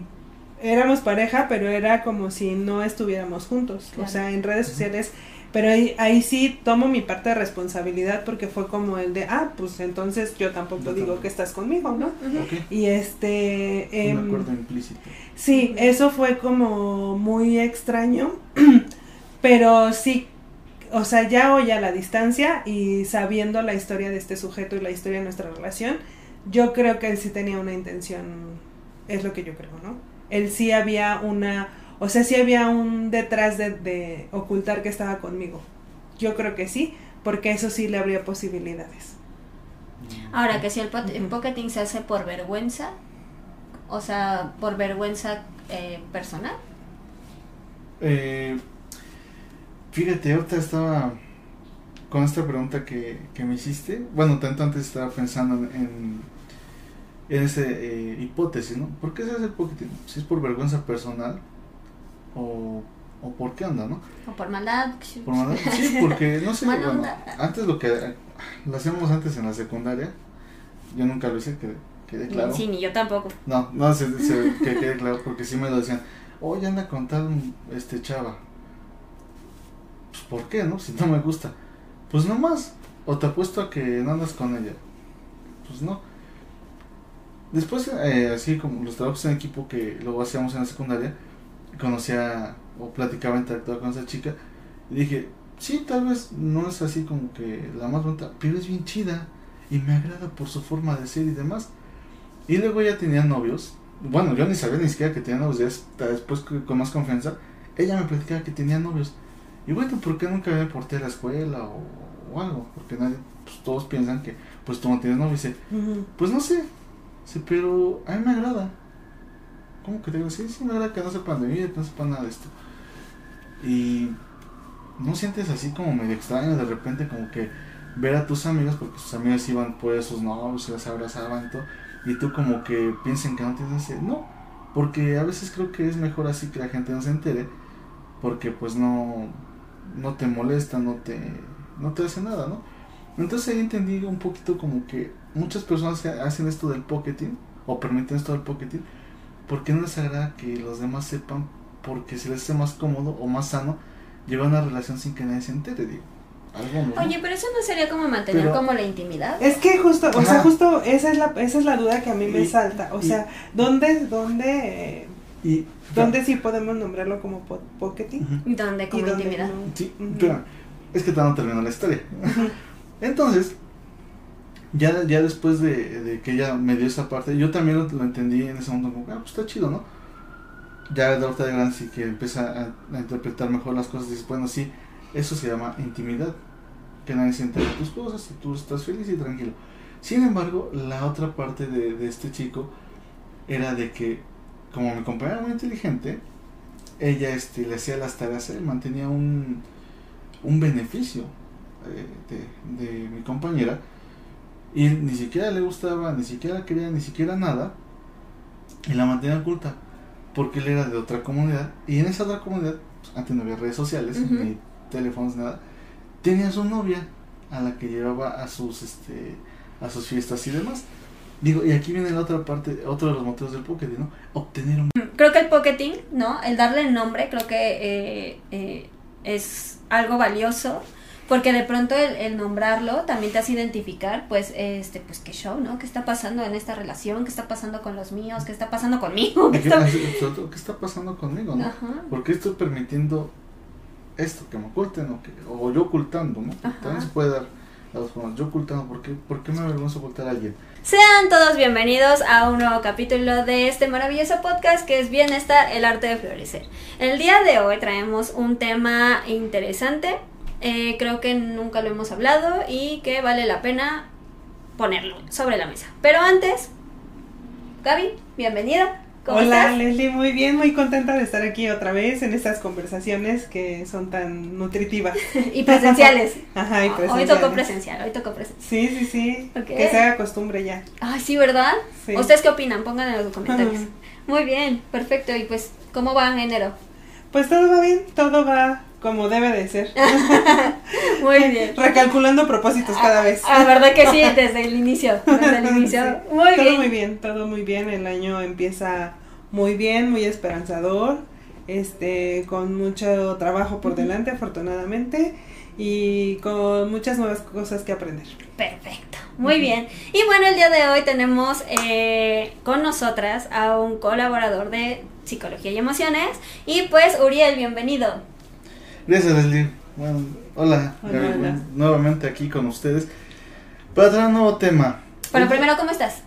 éramos pareja, pero era como si no estuviéramos juntos. Claro. O sea, en redes sociales. Pero ahí, ahí sí tomo mi parte de responsabilidad porque fue como el de, ah, pues entonces yo tampoco Yo digo tampoco. que estás conmigo, ¿no? Ujú. Ok, Y este... un em, acuerdo implícito. Sí, eso fue como muy extraño, pero sí, o sea, ya hoy a la distancia y sabiendo la historia de este sujeto y la historia de nuestra relación, yo creo que él sí tenía una intención, es lo que yo creo, ¿no? Él sí había una, o sea, sí había un detrás de, de ocultar que estaba conmigo. Yo creo que sí, porque eso sí le habría posibilidades. Ahora, que si el, el Ujú. pocketing se hace por vergüenza, o sea, por vergüenza eh, personal. Eh, fíjate, ahorita estaba con esta pregunta que, que me hiciste. Bueno, tanto antes estaba pensando en, en, esa hipótesis, ¿no? ¿Por qué se hace el pocketing? Si es por vergüenza personal o, o por qué onda, ¿no? O por maldad. Por maldad. Sí, porque no sé, bueno, antes lo que lo hacíamos antes en la secundaria, yo nunca lo hice, que quede claro. Sí, ni yo tampoco. No, no, se, se- que quede claro, porque sí me lo decían, oye, anda con tal este chava. Pues, ¿por qué, no? Si no me gusta. Pues no más. O te apuesto a que no andas con ella. Pues no. Después, eh, así como los trabajos en equipo que luego hacíamos en la secundaria, conocía o platicaba, interactuaba con esa chica, y dije, sí, tal vez no es así como que la más bonita, pero es bien chida y me agrada por su forma de ser y demás. Y luego ya tenía novios. Bueno, yo ni sabía ni siquiera que tenía novios. después con más confianza, ella me platicaba que tenía novios. Y bueno, ¿por qué nunca me porté a la escuela o, o algo? Porque nadie, pues todos piensan que pues tú no tienes novio. Y dice, pues no sé. Sí, pero a mí me agrada. ¿Cómo que te digo? Sí, sí, me agrada que no sepan de mí, que no sepan nada de esto. Y no sientes así como medio extraño de repente como que ver a tus amigos, porque sus amigos iban por sus novios, se las abrazaban y todo, y tú como que piensen que no tienes ese, no, porque a veces creo que es mejor así que la gente no se entere, porque pues no, no te molesta, no te, no te hace nada, ¿no? Entonces ahí entendí un poquito como que muchas personas hacen esto del pocketing, o permiten esto del pocketing, porque no les agrada que los demás sepan, porque se les hace más cómodo o más sano llevar una relación sin que nadie se entere, digo. Algo ¿no? Oye, pero eso no sería como mantener Pero- como la intimidad. Es que justo, o sea, justo esa es la, esa es la duda que a mí me Y- salta. O y- sea, ¿dónde, dónde, eh, y, dónde sí podemos nombrarlo como po- pocketing? Ujú. Donde Y como dónde intimidad. no? Sí, pero es que todavía no terminó la historia. Entonces, ya, ya después de, de que ella me dio esa parte, yo también lo, lo entendí en ese momento como, ah, pues está chido, ¿no? Ya de ahorita de grande sí que empieza a, a interpretar mejor las cosas y dices, bueno, sí, eso se llama intimidad, que nadie se entere de tus cosas y tú estás feliz y tranquilo. Sin embargo, la otra parte de, de este chico era de que, como mi compañera era muy inteligente, ella este, le hacía las tareas a él, mantenía un, un beneficio eh, de, de mi compañera y ni siquiera le gustaba, ni siquiera quería, ni siquiera nada y la mantenía oculta porque él era de otra comunidad y en esa otra comunidad, pues, antes no había redes sociales, Ujú. ni teléfonos, nada, tenía su novia a la que llevaba a sus este a sus fiestas y demás. Digo, y aquí viene la otra parte, otro de los motivos del Pocket, ¿no? Obtener un Creo que el pocketing, ¿no? El darle nombre, creo que eh, eh, es algo valioso. Porque de pronto el, el nombrarlo también te hace identificar, pues, este, pues, qué show, ¿no? ¿Qué está pasando en esta relación? ¿Qué está pasando con los míos? ¿Qué está pasando conmigo? ¿Qué ¿Qué, está... ¿Qué está pasando conmigo, no? Ajá. ¿Por qué estoy permitiendo esto, que me oculten o, que, o yo ocultando, ¿no? También se puede dar las formas. Yo ocultando, ¿por qué, ¿por qué me avergüenza ocultar a alguien? Sean todos bienvenidos a un nuevo capítulo de este maravilloso podcast que es Bienestar, el arte de florecer. El día de hoy traemos un tema interesante, eh, creo que nunca lo hemos hablado y que vale la pena ponerlo sobre la mesa. Pero antes, Gaby, bienvenida. ¿Cómo Hola estás? Leslie, muy bien, muy contenta de estar aquí otra vez en estas conversaciones que son tan nutritivas. y presenciales. Ajá, y Hoy presenciales. tocó presencial, hoy tocó presencial. Sí, sí, sí. Que se haga costumbre ya. Ay, sí, ¿verdad? Sí. ¿Ustedes qué opinan? Pongan en los comentarios. Ajá. Muy bien, perfecto. Y pues, ¿cómo va en enero? Pues todo va bien, todo va como debe de ser. Muy bien. Recalculando propósitos cada vez. Ah, verdad que sí, desde el inicio. Desde el inicio. Sí. Muy todo bien. muy bien, todo muy bien. El año empieza muy bien, muy esperanzador, este, con mucho trabajo por delante, afortunadamente, y con muchas nuevas cosas que aprender. Perfecto. Muy bien. Y bueno, el día de hoy tenemos eh, con nosotras a un colaborador de psicología y emociones. Y pues, Uriel, bienvenido. Gracias, Leslie. Bueno, hola, Hola, Gaby, hola. bueno, nuevamente aquí con ustedes para traer un nuevo tema. Pero primero, ¿cómo estás?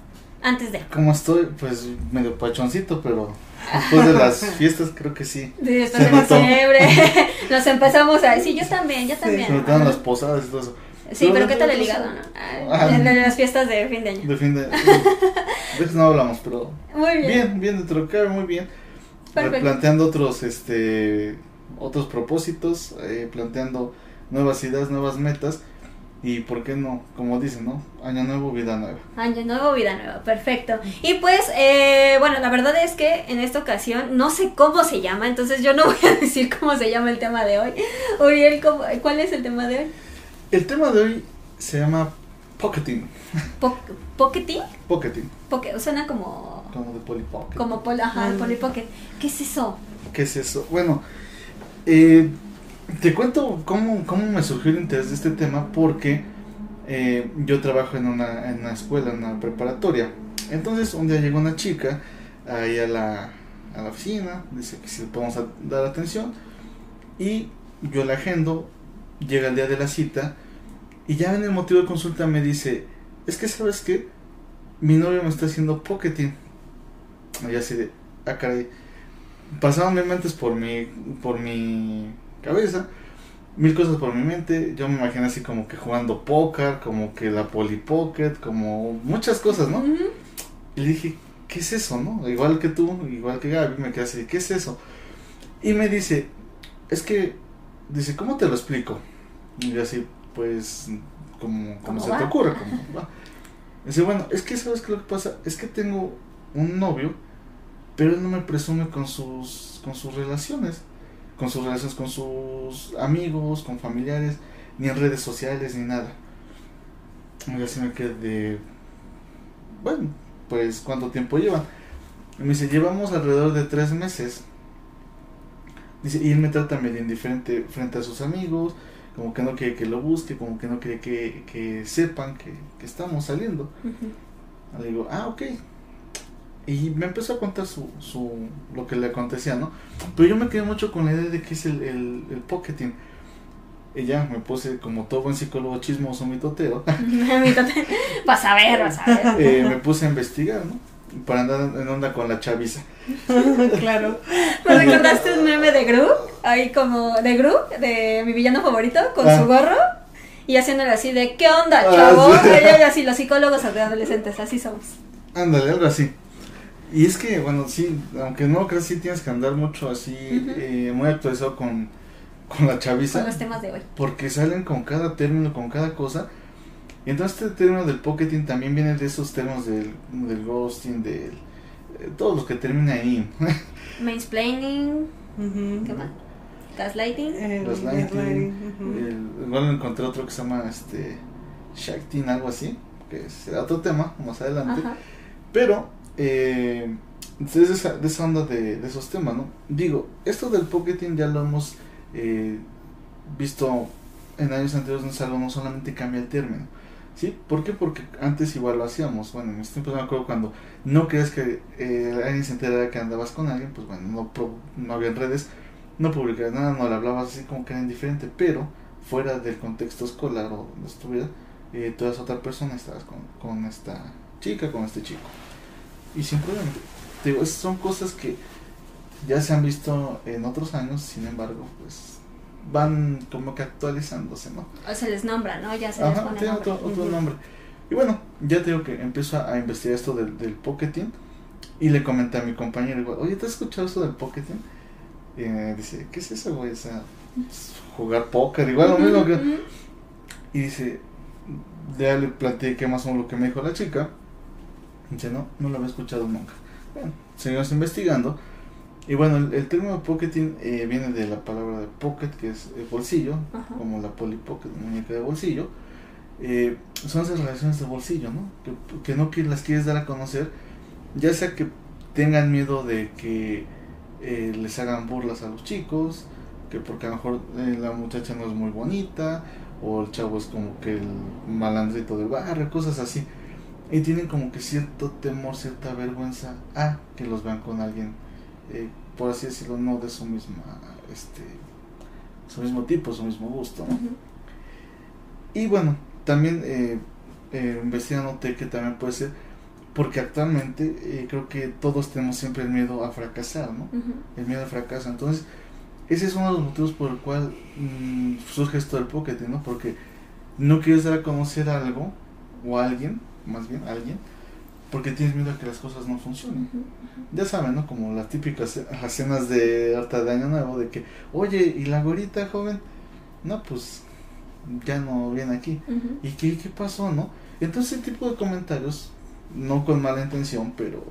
Antes de. ¿Cómo estoy? Pues medio pachoncito, pero después de las fiestas creo que sí. Sí, Después Se de notó. diciembre. Nos empezamos a. Sí, yo también, yo Sí, también. Se notaron Ajá. las posadas y todo eso. Sí, pero de ¿qué tal el hígado, no? Ah. Ah, de las fiestas de fin de año. De fin de. De eso no hablamos, pero. Muy bien. Bien, bien, de cabe, muy bien. Perfecto. Planteando otros, este. Otros propósitos, eh, planteando nuevas ideas, nuevas metas. Y por qué no, como dicen, ¿no? Año nuevo, vida nueva. Año nuevo, vida nueva, perfecto. Y pues, eh, bueno, la verdad es que en esta ocasión no sé cómo se llama, entonces yo no voy a decir cómo se llama el tema de hoy. Uriel, ¿cómo- ¿cuál es el tema de hoy? El tema de hoy se llama pocketing. Po ¿Pocketing? Pocketing, Poque- suena como, como de Polly Pocket. como pol, ajá, Mm. Polly Pocket. ¿Qué es eso? ¿Qué es eso? Bueno, eh, te cuento cómo, cómo me surgió el interés de este tema porque eh, yo trabajo en una, en una escuela, en una preparatoria. Entonces un día llegó una chica ahí a la, a la oficina, dice que si le podemos dar atención y yo la agendo, llega el día de la cita y ya en el motivo de consulta me dice, es que sabes qué, mi novio me está haciendo pocketing. Y así de, ah pasaron mil mentes por mi, por mi cabeza, mil cosas por mi mente, yo me imaginé así como que jugando póker, como que la Polly Pocket, como muchas cosas, ¿no? Y le dije, ¿qué es eso, no? Igual que tú, igual que Gaby, me quedé así, ¿qué es eso? Y me dice, es que, dice, ¿cómo te lo explico? Y yo así, pues, como, como ¿Cómo se va? te ocurre, como va. Dice, bueno, es que, ¿sabes qué lo que pasa? Es que tengo un novio, pero él no me presume con sus, con sus relaciones, con sus relaciones con sus amigos, con familiares, ni en redes sociales, ni nada. Y así me quedé bueno, pues cuánto tiempo llevan. Y me dice, llevamos alrededor de tres meses. Dice, y él me trata medio indiferente frente a sus amigos, como que no quiere que lo busque, como que no quiere que, que sepan que, que estamos saliendo. Le digo, ah, ok. Y me empezó a contar su, su, lo que le acontecía, ¿no? Pero yo me quedé mucho con la idea de que es el, el, el pocketing. Y ya me puse, como todo buen psicólogo chismoso, mitoteo, Mírate. Vas a ver, vas a ver. eh, me puse a investigar, ¿no? Para andar en onda con la chaviza. claro. Me recordaste un meme de Gru, ahí como de Gru, de mi villano favorito, con Ah. su gorro y haciéndole así de ¿qué onda, Ah, chavo? sí. Y así, los psicólogos de adolescentes, así somos. Ándale, algo así. Y es que, bueno, sí, aunque no creas, sí tienes que andar mucho así, Ujú. eh, muy actualizado con, con la chaviza. Con los temas de hoy. Porque salen con cada término, con cada cosa. Y entonces este término del pocketing también viene de esos términos del, del ghosting, del... eh, todos los que terminan ahí. Mansplaining. Ujú. ¿Qué más? Gaslighting. El Gaslighting, ujú. El- igual encontré otro que se llama este Shaktin, algo así, que será otro tema más adelante. Ajá. Pero, eh, de, esa, de esa onda de, de esos temas, ¿no? Digo, esto del pocketing ya lo hemos eh, visto en años anteriores, no es algo, no solamente cambia el término. ¿Sí? ¿Por qué? Porque antes igual lo hacíamos. Bueno, en mis tiempos me acuerdo cuando no crees que eh, alguien se enterara que andabas con alguien, pues bueno, no, no había redes, no publicabas nada, no le hablabas así como que era indiferente, pero fuera del contexto escolar o donde estuviera, eh, tú eras otra persona estabas con, con esta chica, con este chico. Y sin problema. Te digo, son cosas que ya se han visto en otros años, sin embargo, pues van como que actualizándose, ¿no? O se les nombra, ¿no? Ya se les Ajá, pone tiene nombre. otro, otro nombre. Y bueno, ya te digo que empiezo a, a investigar esto del, del pocketing y le comenté a mi compañero, igual, oye, ¿te has escuchado esto del pocketing? Y me dice, ¿qué es eso, güey? O sea, jugar póker, igual lo mismo que... Y dice, ya le platiqué más o menos lo que me dijo la chica. Dice, no, no lo había escuchado nunca. Bueno, seguimos investigando. Y bueno, el, el término pocketing eh, viene de la palabra de pocket, que es eh, bolsillo, Ajá. como la Polly Pocket, muñeca de bolsillo. Eh, son esas relaciones de bolsillo, ¿no? Que, que no que las quieres dar a conocer, ya sea que tengan miedo de que eh, les hagan burlas a los chicos, que porque a lo mejor eh, la muchacha no es muy bonita, o el chavo es como que el malandrito del barrio, cosas así. Y tienen como que cierto temor, cierta vergüenza a que los vean con alguien, eh, por así decirlo, no de su misma, este, su mismo tipo, su mismo gusto. Y bueno, también eh, eh, investigando noté que también puede ser porque actualmente eh, creo que todos tenemos siempre el miedo a fracasar, ¿no? El miedo al fracaso. Entonces, ese es uno de los motivos por el cual mm, surge esto del pocketing, ¿no? Porque no quieres dar a conocer algo o a alguien, más bien alguien, porque tienes miedo a que las cosas no funcionen. Ya saben, ¿no? Como las típicas las cenas de harta de año nuevo, de que, oye, ¿y la gorita joven? No, pues ya no viene aquí. ¿Y qué, qué pasó, no? Entonces ese tipo de comentarios, no con mala intención, pero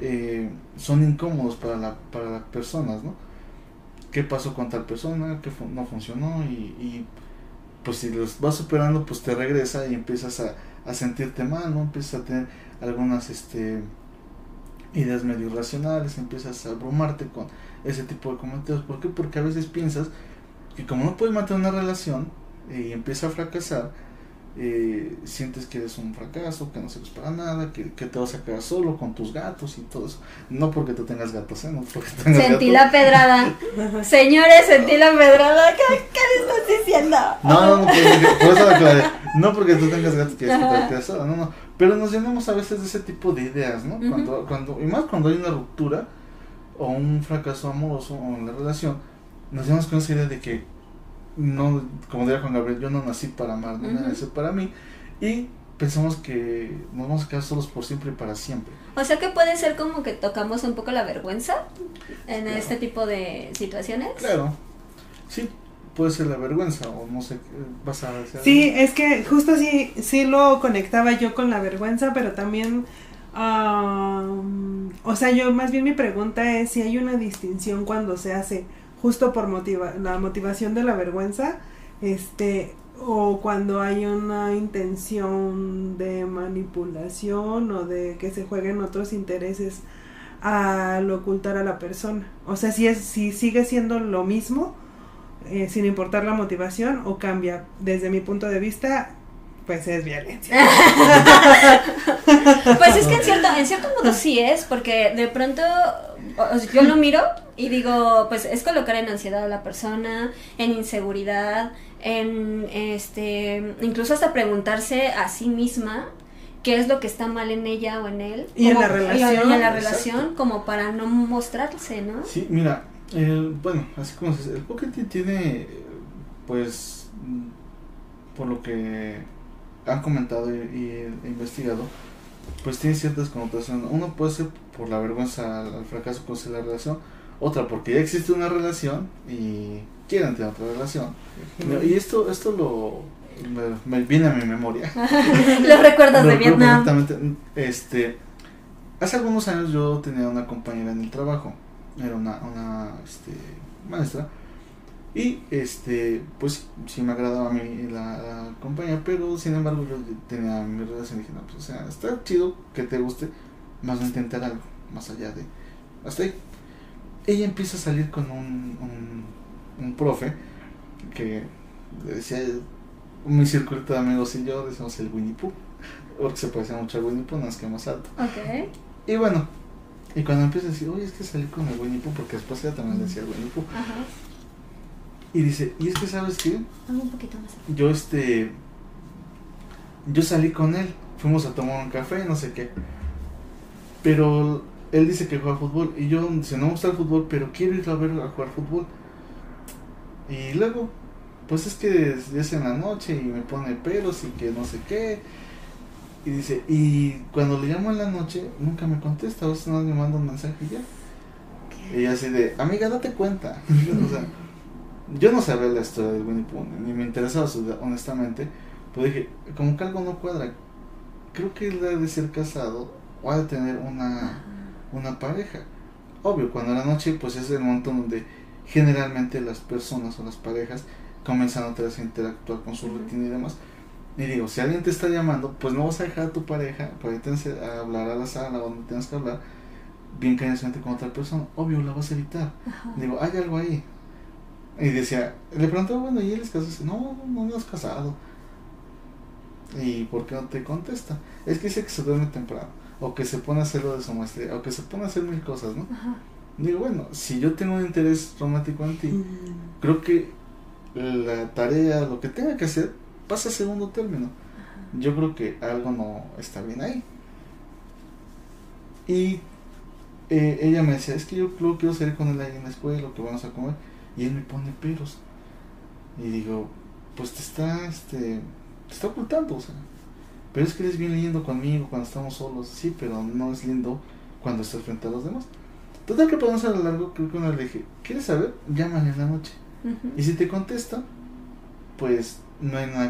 eh, son incómodos para, la, para las personas, ¿no? ¿Qué pasó con tal persona? ¿Qué fu- no funcionó? Y, y, pues si los vas superando, pues te regresa y empiezas a, a sentirte mal, ¿no? Empiezas a tener algunas este, ideas medio irracionales, empiezas a abrumarte con ese tipo de comentarios. ¿Por qué? Porque a veces piensas que como no puedes mantener una relación eh, y empieza a fracasar, eh, sientes que eres un fracaso, que no sirves para nada, que, que te vas a quedar solo con tus gatos y todo eso. No porque tú tengas gatos, ¿eh? No porque tengas Sentí gatos. la pedrada. Señores, sentí la pedrada. ¿Qué, qué le estás diciendo? No, no, no, por, por eso aclaré. No porque tú tengas gatos que te quedas sola, no, no. Pero nos llenamos a veces de ese tipo de ideas, ¿no? Cuando, cuando, y más cuando hay una ruptura o un fracaso amoroso o en la relación, nos llenamos con esa idea de que no, como diría Juan Gabriel, yo no nací para amar, no nací para mí. Y pensamos que nos vamos a quedar solos por siempre y para siempre. O sea que puede ser como que tocamos un poco la vergüenza en Claro. este tipo de situaciones. Claro, sí, puede ser la vergüenza o no sé, ¿qué vas a decir. Sí, es que justo sí, sí lo conectaba yo con la vergüenza, pero también, am, o sea, yo más bien mi pregunta es si hay una distinción cuando se hace justo por motiva la motivación de la vergüenza, este, o cuando hay una intención de manipulación o de que se jueguen otros intereses al ocultar a la persona. O sea, si es, si sigue siendo lo mismo, eh, sin importar la motivación, o cambia. Desde mi punto de vista, pues es violencia. Pues es que en cierto, en cierto modo sí es, porque de pronto o sea, yo lo miro y digo, pues es colocar en ansiedad a la persona, en inseguridad, en este, incluso hasta preguntarse a sí misma qué es lo que está mal en ella o en él. Y en la relación. Y en la Exacto. relación, como para no mostrarse, ¿no? Sí, mira, el- bueno, así como se dice, el pocketing tiene, pues, por lo que han comentado y, y he investigado, pues tiene ciertas connotaciones. Uno puede ser por la vergüenza al, al fracaso con la relación, otra porque ya existe una relación y quieren tener otra relación. Y esto, esto lo me, me viene a mi memoria. Lo de recuerdo Vietnam. Este, hace algunos años yo tenía una compañera en el trabajo, era una, una este, maestra, y este, pues sí me agradaba a mí la, la compañía, pero sin embargo yo tenía mi relación y dije, no, pues o sea, está chido que te guste, más no intentar algo, más allá de, hasta ahí. Ella empieza a salir con un, un, un profe que le decía, mi circuito de amigos y yo decimos el Winnie Pooh, porque se parece mucho al Winnie Pooh, nada más que más alto. Ok. Y bueno, y cuando empieza a decir, oye, es que salí con el Winnie Pooh, porque después ella también le decía el Winnie Pooh. Ajá. Y dice, y es que sabes qué, Vamos un poquito más. yo este, yo salí con él, fuimos a tomar un café, no sé qué. Pero él dice que juega fútbol y yo dice, no me gusta el fútbol, pero quiero ir a ver a jugar fútbol. Y luego, pues es que es en la noche y me pone pelos y que no sé qué. Y dice, y cuando le llamo en la noche, nunca me contesta, a veces más me manda un mensaje y ya. Y así de, amiga, date cuenta. o sea, yo no sabía la historia del Winnie Pooh, ni me interesaba honestamente. Pero dije, como que algo no cuadra. Creo que él debe de ser casado o ha de tener una, una pareja. Obvio, cuando la noche, pues es el momento donde generalmente las personas o las parejas comienzan otra vez a interactuar con su rutina y demás. Y digo, si alguien te está llamando, pues no vas a dejar a tu pareja para irte a hablar a la sala donde tengas que hablar bien cariñosamente con otra persona. Obvio, la vas a evitar. Digo, hay algo ahí. Y decía, le preguntaba, bueno, ¿y él es casado? Dice, no, no, no es casado. ¿Y por qué no te contesta? Es que dice que se duerme temprano, o que se pone a hacer lo de su maestría, o que se pone a hacer mil cosas, ¿no? Ajá. Digo, bueno, si yo tengo un interés romántico en ti, Mm. creo que la tarea, lo que tenga que hacer, pasa a segundo término. Yo creo que algo no está bien ahí. Y eh, ella me decía, es que yo luego quiero salir con él ahí en la escuela, o que vamos a comer, y él me pone peros. Y digo, pues te está, este, te está ocultando, o sea. Pero es que eres bien lindo conmigo cuando estamos solos, sí, pero no es lindo cuando estás frente a los demás. Total que podemos a lo largo, creo que una le dije, ¿quieres saber? Llámale en la noche. Y si te contesta, pues no hay nada